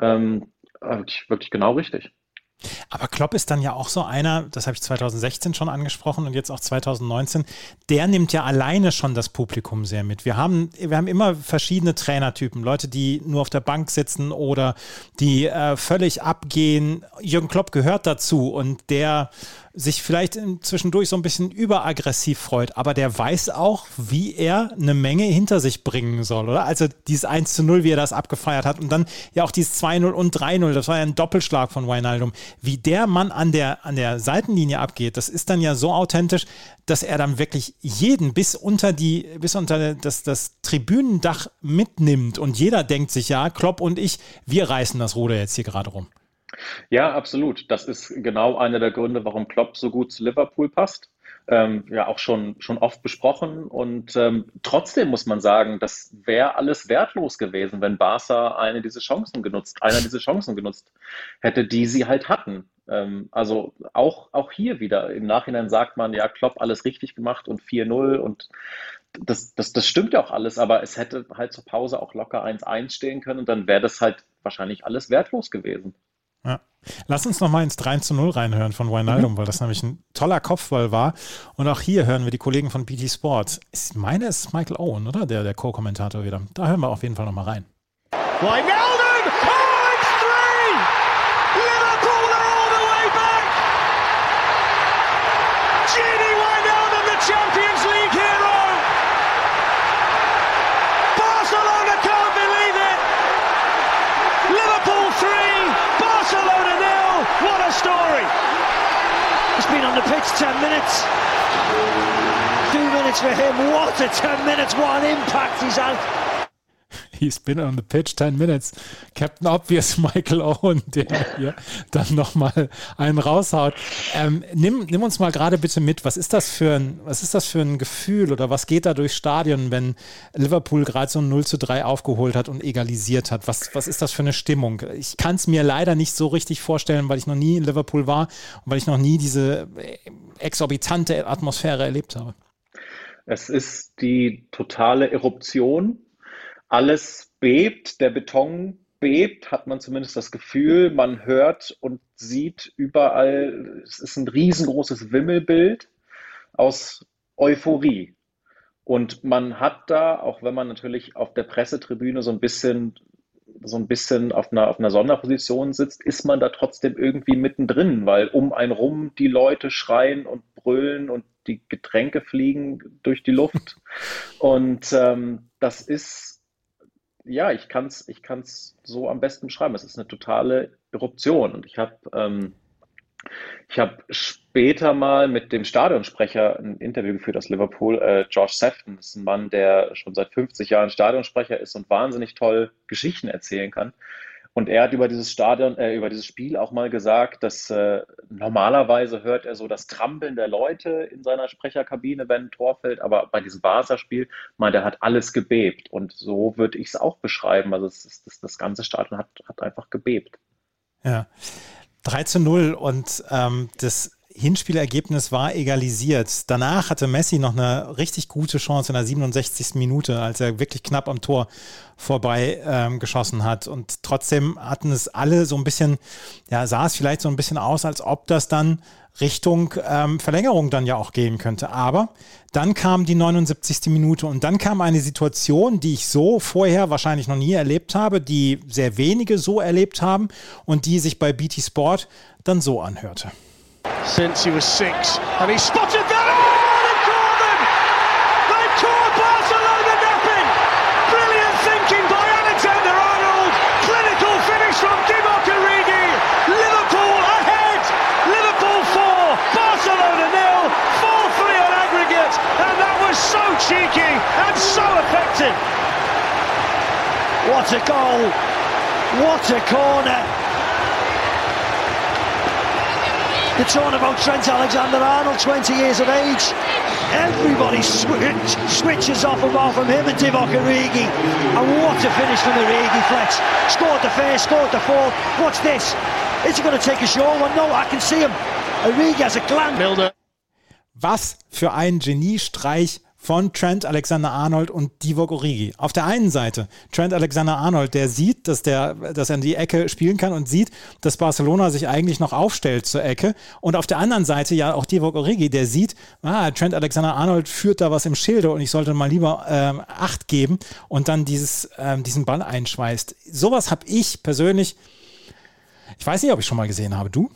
ähm, wirklich, wirklich genau richtig. Aber Klopp ist dann ja auch so einer, das habe ich 2016 schon angesprochen und jetzt auch 2019, der nimmt ja alleine schon das Publikum sehr mit. Wir haben, wir haben immer verschiedene Trainertypen, Leute, die nur auf der Bank sitzen oder die äh, völlig abgehen. Jürgen Klopp gehört dazu und der sich vielleicht zwischendurch so ein bisschen überaggressiv freut, aber der weiß auch, wie er eine Menge hinter sich bringen soll, oder? Also dieses 1 zu 0, wie er das abgefeiert hat und dann ja auch dieses 2-0 und 3-0, das war ja ein Doppelschlag von Wijnaldum. Wie der Mann an der, an der Seitenlinie abgeht, das ist dann ja so authentisch, dass er dann wirklich jeden bis unter die, bis unter das, das Tribünendach mitnimmt und jeder denkt sich, ja, Klopp und ich, wir reißen das Ruder jetzt hier gerade rum. Ja, absolut. Das ist genau einer der Gründe, warum Klopp so gut zu Liverpool passt. Ähm, ja, auch schon, schon oft besprochen. Und ähm, trotzdem muss man sagen, das wäre alles wertlos gewesen, wenn Barca eine diese Chancen genutzt, einer diese Chancen genutzt hätte, die sie halt hatten. Ähm, also auch, auch hier wieder. Im Nachhinein sagt man, ja, Klopp alles richtig gemacht und 4-0 und das, das, das stimmt ja auch alles, aber es hätte halt zur Pause auch locker 1-1 stehen können und dann wäre das halt wahrscheinlich alles wertlos gewesen. Ja. Lass uns noch mal ins 3 zu 0 reinhören von Wijnaldum, mhm. weil das nämlich ein toller Kopfball war. Und auch hier hören wir die Kollegen von BT Sports. Ich meine, es ist Michael Owen, oder? Der, der Co-Kommentator wieder. Da hören wir auf jeden Fall noch mal rein. Wijnaldum! Minutes. Two minutes for him. What a 10 minutes. What an impact he's had. He's been on the pitch 10 minutes. Captain Obvious Michael Owen, der hier dann nochmal einen raushaut. Ähm, nimm, nimm uns mal gerade bitte mit, was ist das für ein, was ist das für ein Gefühl oder was geht da durchs Stadion, wenn Liverpool gerade so ein 0 zu 3 aufgeholt hat und egalisiert hat? Was, was ist das für eine Stimmung? Ich kann es mir leider nicht so richtig vorstellen, weil ich noch nie in Liverpool war und weil ich noch nie diese exorbitante Atmosphäre erlebt habe. Es ist die totale Eruption alles bebt, der Beton bebt, hat man zumindest das Gefühl. Man hört und sieht überall, es ist ein riesengroßes Wimmelbild aus Euphorie. Und man hat da, auch wenn man natürlich auf der Pressetribüne so ein bisschen, so ein bisschen auf einer, auf einer Sonderposition sitzt, ist man da trotzdem irgendwie mittendrin, weil um einen rum die Leute schreien und brüllen und die Getränke fliegen durch die Luft. Und ähm, das ist ja, ich kann es ich kann's so am besten beschreiben. Es ist eine totale Eruption. Und ich habe ähm, hab später mal mit dem Stadionsprecher ein Interview geführt aus Liverpool, äh, George Sefton. Das ist ein Mann, der schon seit 50 Jahren Stadionsprecher ist und wahnsinnig toll Geschichten erzählen kann. Und er hat über dieses Stadion, äh, über dieses Spiel auch mal gesagt, dass äh, normalerweise hört er so das Trampeln der Leute in seiner Sprecherkabine, wenn ein Tor fällt, aber bei diesem Barca-Spiel meint er, hat alles gebebt. Und so würde ich es auch beschreiben. Also ist, das, das ganze Stadion hat, hat einfach gebebt. Ja. 3 zu 0 und ähm, das Hinspielergebnis war egalisiert. Danach hatte Messi noch eine richtig gute Chance in der 67. Minute, als er wirklich knapp am Tor vorbei ähm, geschossen hat. Und trotzdem hatten es alle so ein bisschen, ja, sah es vielleicht so ein bisschen aus, als ob das dann Richtung ähm, Verlängerung dann ja auch gehen könnte. Aber dann kam die 79. Minute und dann kam eine Situation, die ich so vorher wahrscheinlich noch nie erlebt habe, die sehr wenige so erlebt haben und die sich bei BT Sport dann so anhörte. Since he was six. And he spotted that! Oh, they caught them! They caught Barcelona napping! Brilliant thinking by Alexander Arnold. Clinical finish from Divock Origi. Liverpool ahead! Liverpool 4, Barcelona nil. 4-3 on aggregate. And that was so cheeky and so effective. What a goal! What a corner! The talk about Trent Alexander-Arnold, 20 years of age. Everybody switch, switches off and on from him and Divock Origi. And what a finish from Origi, Flex. Scored the first, scored the fourth. What's this? Is he going to take a short one? No, I can see him. Origi has a. Milner. Was für ein Geniestreich von Trent Alexander-Arnold und Divock Origi. Auf der einen Seite Trent Alexander-Arnold, der sieht, dass, der, dass er in die Ecke spielen kann und sieht, dass Barcelona sich eigentlich noch aufstellt zur Ecke. Und auf der anderen Seite ja auch Divock Origi, der sieht, ah, Trent Alexander-Arnold führt da was im Schilde und ich sollte mal lieber ähm, Acht geben und dann dieses, ähm, diesen Ball einschweißt. Sowas habe ich persönlich, ich weiß nicht, ob ich schon mal gesehen habe. Du?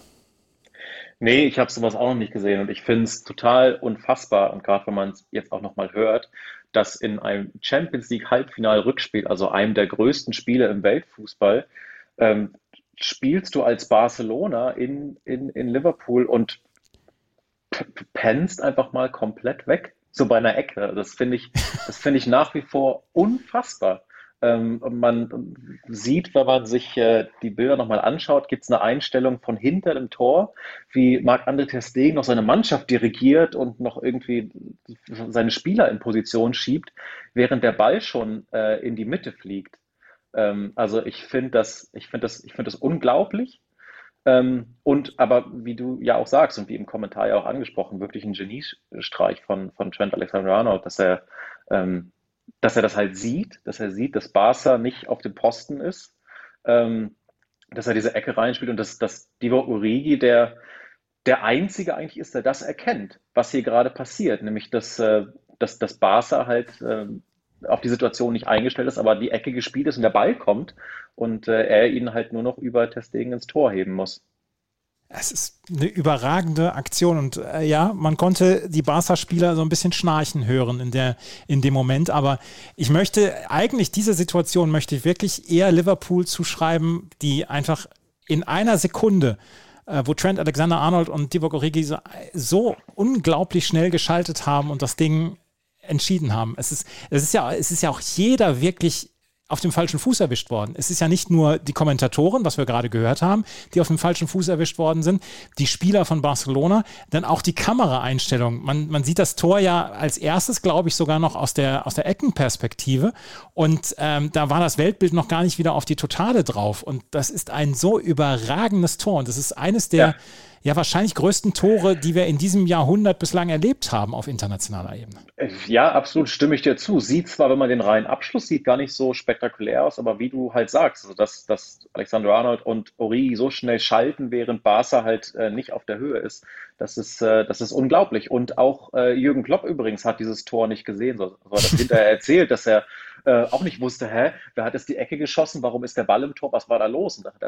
Nee, ich habe sowas auch noch nicht gesehen und ich finde es total unfassbar und gerade wenn man es jetzt auch nochmal hört, dass in einem Champions League Halbfinal-Rückspiel, also einem der größten Spiele im Weltfußball, ähm, spielst du als Barcelona in, in, in Liverpool und pennst einfach mal komplett weg, so bei einer Ecke. Das finde ich, das finde ich nach wie vor unfassbar. Ähm, man sieht, wenn man sich äh, die Bilder nochmal anschaut, gibt es eine Einstellung von hinter dem Tor, wie Marc-André Ter noch seine Mannschaft dirigiert und noch irgendwie seine Spieler in Position schiebt, während der Ball schon äh, in die Mitte fliegt. Ähm, also ich finde das, ich das, ich das unglaublich. Ähm, und aber wie du ja auch sagst und wie im Kommentar ja auch angesprochen, wirklich ein Geniestreich von, von Trent Alexander-Arnold, dass er ähm, dass er das halt sieht, dass er sieht, dass Barca nicht auf dem Posten ist, ähm, dass er diese Ecke reinspielt und dass, dass Divo Urigi der, der Einzige eigentlich ist, der das erkennt, was hier gerade passiert, nämlich dass, äh, dass, dass Barca halt äh, auf die Situation nicht eingestellt ist, aber die Ecke gespielt ist und der Ball kommt und äh, er ihn halt nur noch über Testegen ins Tor heben muss. Es ist eine überragende Aktion und äh, ja, man konnte die Barca-Spieler so ein bisschen schnarchen hören in, der, in dem Moment, aber ich möchte eigentlich diese Situation möchte ich wirklich eher Liverpool zuschreiben, die einfach in einer Sekunde äh, wo Trent Alexander-Arnold und Divock Origi so, so unglaublich schnell geschaltet haben und das Ding entschieden haben. Es ist, es ist ja, es ist ja auch jeder wirklich auf dem falschen Fuß erwischt worden. Es ist ja nicht nur die Kommentatoren, was wir gerade gehört haben, die auf dem falschen Fuß erwischt worden sind, die Spieler von Barcelona, dann auch die Kameraeinstellung. Man, man sieht das Tor ja als erstes, glaube ich, sogar noch aus der, aus der Eckenperspektive. Und ähm, da war das Weltbild noch gar nicht wieder auf die Totale drauf. Und das ist ein so überragendes Tor. Und das ist eines der. Ja ja wahrscheinlich größten Tore, die wir in diesem Jahrhundert bislang erlebt haben auf internationaler Ebene. Ja, absolut, stimme ich dir zu. Sieht zwar, wenn man den reinen Abschluss sieht, gar nicht so spektakulär aus, aber wie du halt sagst, also dass, dass Alexander Arnold und Origi so schnell schalten, während Barca halt äh, nicht auf der Höhe ist, das ist, äh, das ist unglaublich. Und auch äh, Jürgen Klopp übrigens hat dieses Tor nicht gesehen, so, so das hinterher erzählt, dass er äh, auch nicht wusste, hä, wer hat jetzt die Ecke geschossen, warum ist der Ball im Tor, was war da los? Und hat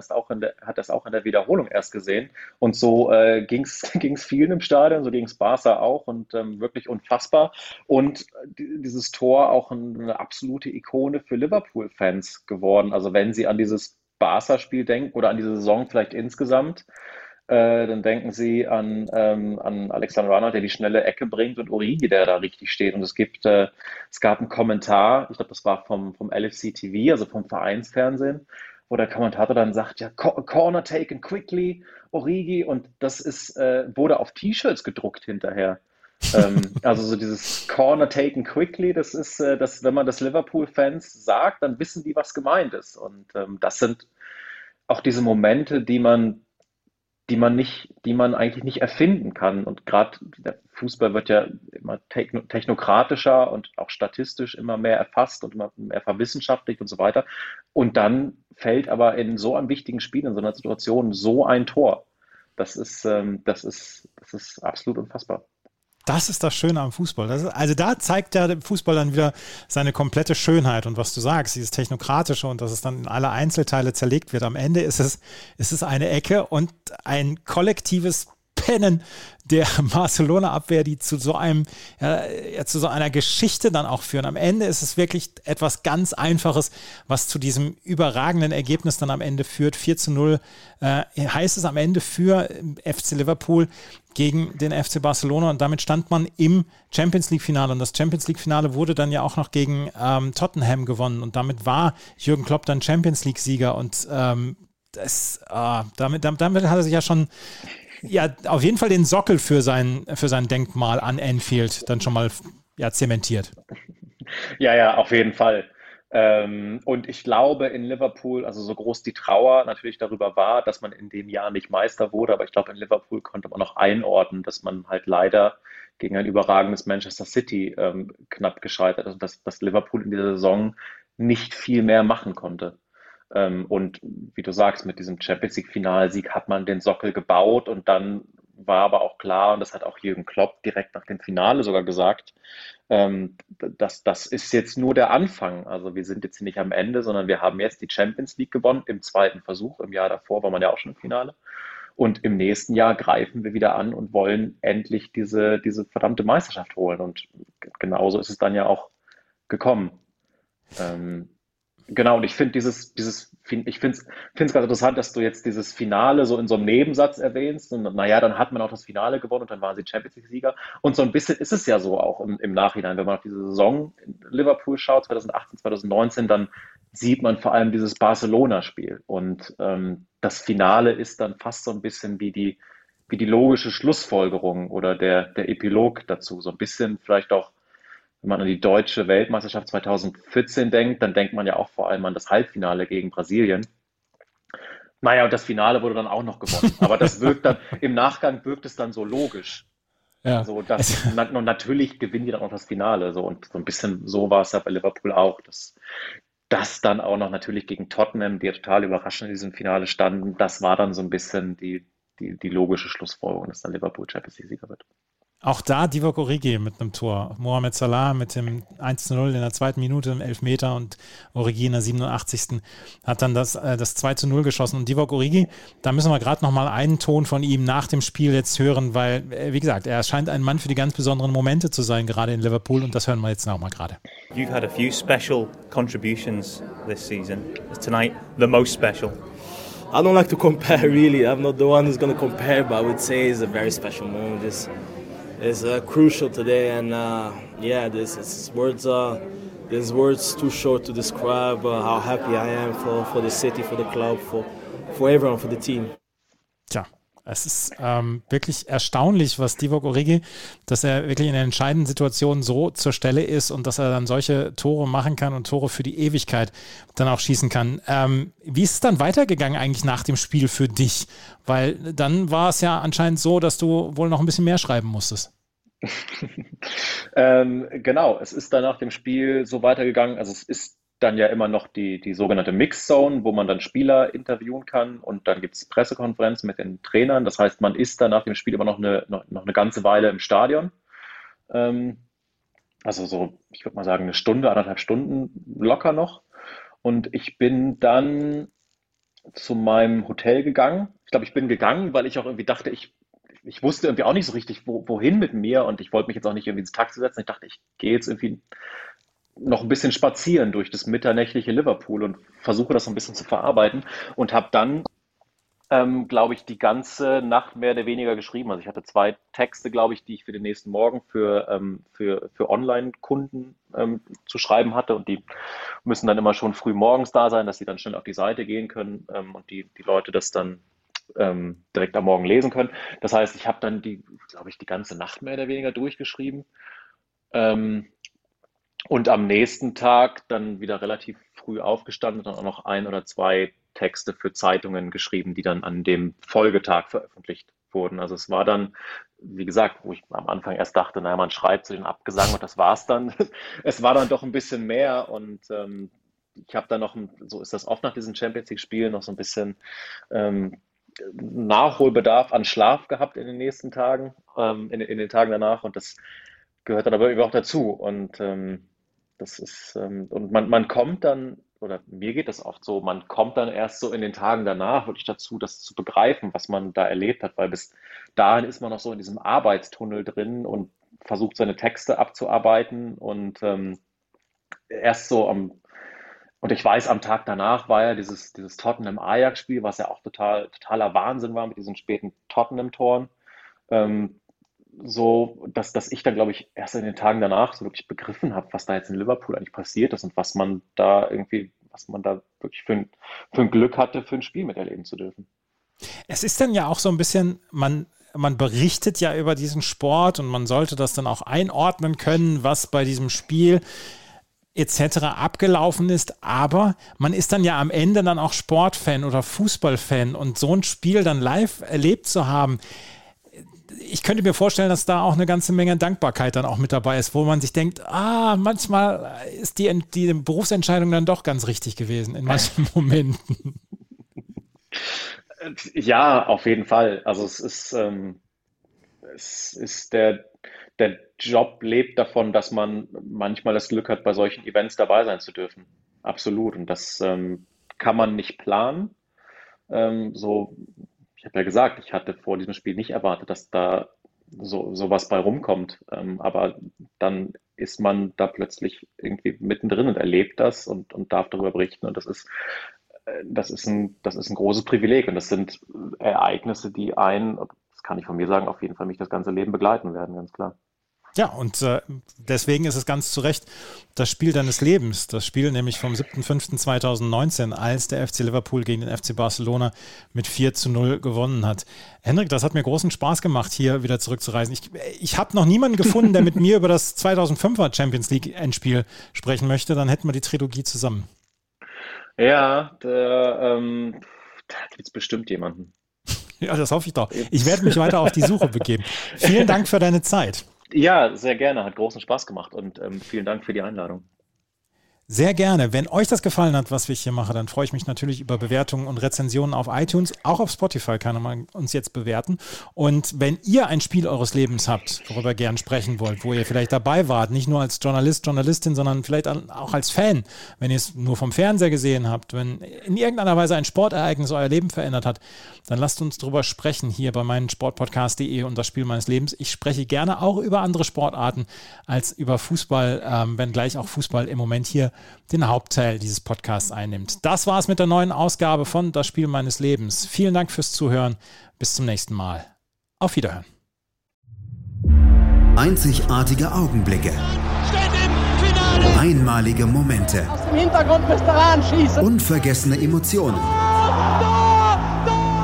das auch auch in der Wiederholung erst gesehen. Und so äh, ging es vielen im Stadion, so ging es Barca auch und ähm, wirklich unfassbar. Und dieses Tor auch eine absolute Ikone für Liverpool-Fans geworden. Also wenn sie an dieses Barca-Spiel denken oder an diese Saison vielleicht insgesamt, äh, dann denken Sie an, ähm, an Alexander Arnold, der die schnelle Ecke bringt und Origi, der da richtig steht. Und es gibt, äh, es gab einen Kommentar, ich glaube, das war vom, vom LFC TV, also vom Vereinsfernsehen, wo der Kommentator dann sagt, ja, Corner taken quickly, Origi, und das ist, äh, wurde auf T-Shirts gedruckt hinterher. ähm, also so dieses Corner taken quickly, das ist, äh, das, wenn man das Liverpool-Fans sagt, dann wissen die, was gemeint ist. Und ähm, das sind auch diese Momente, die man die man nicht, die man eigentlich nicht erfinden kann. Und gerade der Fußball wird ja immer technokratischer und auch statistisch immer mehr erfasst und immer mehr verwissenschaftlicht und so weiter. Und dann fällt aber in so einem wichtigen Spiel, in so einer Situation, so ein Tor. Das ist, ähm, das ist, das ist absolut unfassbar. Das ist das Schöne am Fußball. Ist, also da zeigt der Fußball dann wieder seine komplette Schönheit und was du sagst, dieses Technokratische und dass es dann in alle Einzelteile zerlegt wird. Am Ende ist es, ist es eine Ecke und ein kollektives Pennen der Barcelona-Abwehr, die zu so einem, ja, zu so einer Geschichte dann auch führen. Am Ende ist es wirklich etwas ganz Einfaches, was zu diesem überragenden Ergebnis dann am Ende führt. 4 zu 0 äh, heißt es am Ende für FC Liverpool gegen den FC Barcelona und damit stand man im Champions League-Finale und das Champions League-Finale wurde dann ja auch noch gegen ähm, Tottenham gewonnen und damit war Jürgen Klopp dann Champions League-Sieger und ähm, das, äh, damit, damit, damit hat er sich ja schon ja auf jeden Fall den Sockel für sein, für sein Denkmal an Anfield dann schon mal ja, zementiert. Ja, ja, auf jeden Fall. Ähm, und ich glaube in Liverpool, also so groß die Trauer natürlich darüber war, dass man in dem Jahr nicht Meister wurde, aber ich glaube in Liverpool konnte man noch einordnen, dass man halt leider gegen ein überragendes Manchester City ähm, knapp gescheitert ist und dass, dass Liverpool in dieser Saison nicht viel mehr machen konnte. Ähm, und wie du sagst, mit diesem Champions League-Finalsieg hat man den Sockel gebaut und dann war aber auch klar, und das hat auch Jürgen Klopp direkt nach dem Finale sogar gesagt, ähm, dass das ist jetzt nur der Anfang. Also wir sind jetzt nicht am Ende, sondern wir haben jetzt die Champions League gewonnen im zweiten Versuch. Im Jahr davor war man ja auch schon im Finale. Und im nächsten Jahr greifen wir wieder an und wollen endlich diese, diese verdammte Meisterschaft holen. Und genauso ist es dann ja auch gekommen. Ähm, Genau, und ich finde dieses, dieses, ich finde es ganz interessant, dass du jetzt dieses Finale so in so einem Nebensatz erwähnst. Und naja, dann hat man auch das Finale gewonnen und dann waren sie Champions League-Sieger. Und so ein bisschen ist es ja so auch im, im Nachhinein, wenn man auf diese Saison in Liverpool schaut, 2018, 2019, dann sieht man vor allem dieses Barcelona-Spiel. Und ähm, das Finale ist dann fast so ein bisschen wie die, wie die logische Schlussfolgerung oder der, der Epilog dazu. So ein bisschen vielleicht auch, wenn man an die deutsche Weltmeisterschaft 2014 denkt, dann denkt man ja auch vor allem an das Halbfinale gegen Brasilien. Naja, und das Finale wurde dann auch noch gewonnen. Aber das wirkt dann, im Nachgang wirkt es dann so logisch. Ja. So, dass, und natürlich gewinnen die dann auch das Finale. So, und so ein bisschen so war es ja bei Liverpool auch. Dass, das dann auch noch natürlich gegen Tottenham, die ja total überraschend in diesem Finale standen, das war dann so ein bisschen die, die, die logische Schlussfolgerung, dass dann Liverpool Champions League-Sieger wird. Auch da Divock Origi mit einem Tor. Mohamed Salah mit dem 1-0 in der zweiten Minute im Elfmeter und Origi in der 87. hat dann das, äh, das 2-0 geschossen. Und Divock Origi, da müssen wir gerade nochmal einen Ton von ihm nach dem Spiel jetzt hören, weil, äh, wie gesagt, er scheint ein Mann für die ganz besonderen Momente zu sein, gerade in Liverpool. Und das hören wir jetzt nochmal gerade. You've had a few special contributions this season. Tonight, the most special. I don't like to compare, really. I'm not the one who's going to compare, but I would say it's a very special moment. It's, is uh, crucial today, and uh, yeah, this is words. Uh, there's words too short to describe uh, how happy I am for, for the city, for the club, for for everyone, for the team. Tja, es ist ähm, wirklich erstaunlich, was Divock Origi, dass er wirklich in entscheidenden Situationen so zur Stelle ist und dass er dann solche Tore machen kann und Tore für die Ewigkeit dann auch schießen kann. Ähm, wie ist es dann weitergegangen eigentlich nach dem Spiel für dich? Weil dann war es ja anscheinend so, dass du wohl noch ein bisschen mehr schreiben musstest. ähm, genau, es ist dann nach dem Spiel so weitergegangen. Also es ist dann ja immer noch die, die sogenannte Mix-Zone, wo man dann Spieler interviewen kann und dann gibt es Pressekonferenzen mit den Trainern. Das heißt, man ist dann nach dem Spiel immer noch eine, noch, noch eine ganze Weile im Stadion. Ähm, also so, ich würde mal sagen, eine Stunde, anderthalb Stunden locker noch. Und ich bin dann zu meinem Hotel gegangen. Ich glaube, ich bin gegangen, weil ich auch irgendwie dachte, ich, ich wusste irgendwie auch nicht so richtig, wo, wohin mit mir und ich wollte mich jetzt auch nicht irgendwie ins Taxi setzen. Ich dachte, ich gehe jetzt irgendwie noch ein bisschen spazieren durch das mitternächtliche Liverpool und versuche das ein bisschen zu verarbeiten und habe dann, ähm, glaube ich, die ganze Nacht mehr oder weniger geschrieben. Also ich hatte zwei Texte, glaube ich, die ich für den nächsten Morgen für, ähm, für, für Online-Kunden ähm, zu schreiben hatte und die müssen dann immer schon früh morgens da sein, dass sie dann schnell auf die Seite gehen können ähm, und die, die Leute das dann ähm, direkt am Morgen lesen können. Das heißt, ich habe dann die, glaube ich, die ganze Nacht mehr oder weniger durchgeschrieben. Ähm, und am nächsten Tag dann wieder relativ früh aufgestanden und auch noch ein oder zwei Texte für Zeitungen geschrieben, die dann an dem Folgetag veröffentlicht wurden. Also es war dann, wie gesagt, wo ich am Anfang erst dachte, naja, man schreibt zu den Abgesang und das war's dann. es war dann doch ein bisschen mehr und ähm, ich habe dann noch, so ist das oft nach diesen Champions League-Spielen, noch so ein bisschen ähm, Nachholbedarf an Schlaf gehabt in den nächsten Tagen, ähm, in, in, den Tagen danach und das gehört dann aber irgendwie auch dazu und ähm, das ist, ähm, und man, man kommt dann, oder mir geht das oft so, man kommt dann erst so in den Tagen danach wirklich dazu, das zu begreifen, was man da erlebt hat, weil bis dahin ist man noch so in diesem Arbeitstunnel drin und versucht seine Texte abzuarbeiten und ähm, erst so am, und ich weiß, am Tag danach war ja dieses, dieses Tottenham-Ajax-Spiel, was ja auch total, totaler Wahnsinn war mit diesen späten Tottenham-Toren. Ähm, so, dass, dass ich dann, glaube ich, erst in den Tagen danach so wirklich begriffen habe, was da jetzt in Liverpool eigentlich passiert ist und was man da irgendwie, was man da wirklich für ein, für ein Glück hatte, für ein Spiel miterleben zu dürfen. Es ist dann ja auch so ein bisschen, man, man berichtet ja über diesen Sport und man sollte das dann auch einordnen können, was bei diesem Spiel etc. abgelaufen ist, aber man ist dann ja am Ende dann auch Sportfan oder Fußballfan und so ein Spiel dann live erlebt zu haben, ich könnte mir vorstellen, dass da auch eine ganze Menge Dankbarkeit dann auch mit dabei ist, wo man sich denkt, ah, manchmal ist die, die Berufsentscheidung dann doch ganz richtig gewesen in manchen Momenten. Ja, auf jeden Fall. Also es ist, ähm, es ist der, der Job lebt davon, dass man manchmal das Glück hat, bei solchen Events dabei sein zu dürfen. Absolut. Und das ähm, kann man nicht planen. Ähm, so ich habe ja gesagt, ich hatte vor diesem Spiel nicht erwartet, dass da so sowas bei rumkommt. Ähm, aber dann ist man da plötzlich irgendwie mittendrin und erlebt das und, und darf darüber berichten. Und das ist, äh, das ist ein, das ist ein großes Privileg. Und das sind Ereignisse, die einen, das kann ich von mir sagen, auf jeden Fall mich das ganze Leben begleiten werden, ganz klar. Ja, und äh, deswegen ist es ganz zu Recht das Spiel deines Lebens. Das Spiel nämlich vom 7.5.2019, als der FC Liverpool gegen den FC Barcelona mit 4 zu 0 gewonnen hat. Hendrik, das hat mir großen Spaß gemacht, hier wieder zurückzureisen. Ich, ich habe noch niemanden gefunden, der mit mir über das 2005er Champions League Endspiel sprechen möchte. Dann hätten wir die Trilogie zusammen. Ja, da, ähm, da gibt es bestimmt jemanden. Ja, das hoffe ich doch. Ich werde mich weiter auf die Suche begeben. Vielen Dank für deine Zeit. Ja, sehr gerne. Hat großen Spaß gemacht und ähm, vielen Dank für die Einladung. Sehr gerne. Wenn euch das gefallen hat, was ich hier mache, dann freue ich mich natürlich über Bewertungen und Rezensionen auf iTunes. Auch auf Spotify kann man uns jetzt bewerten. Und wenn ihr ein Spiel eures Lebens habt, worüber ihr gern sprechen wollt, wo ihr vielleicht dabei wart, nicht nur als Journalist, Journalistin, sondern vielleicht auch als Fan, wenn ihr es nur vom Fernseher gesehen habt, wenn in irgendeiner Weise ein Sportereignis euer Leben verändert hat, dann lasst uns darüber sprechen hier bei meinem Sportpodcast.de und das Spiel meines Lebens. Ich spreche gerne auch über andere Sportarten als über Fußball, ähm, wenngleich auch Fußball im Moment hier den Hauptteil dieses Podcasts einnimmt. Das war es mit der neuen Ausgabe von Das Spiel meines Lebens. Vielen Dank fürs Zuhören. Bis zum nächsten Mal. Auf Wiederhören. Einzigartige Augenblicke. Einmalige Momente. Aus dem Hintergrund müsst ihr anschießen. Unvergessene Emotionen.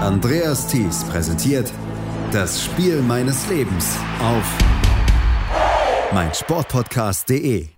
Andreas Thies präsentiert Das Spiel meines Lebens auf meinsportpodcast.de.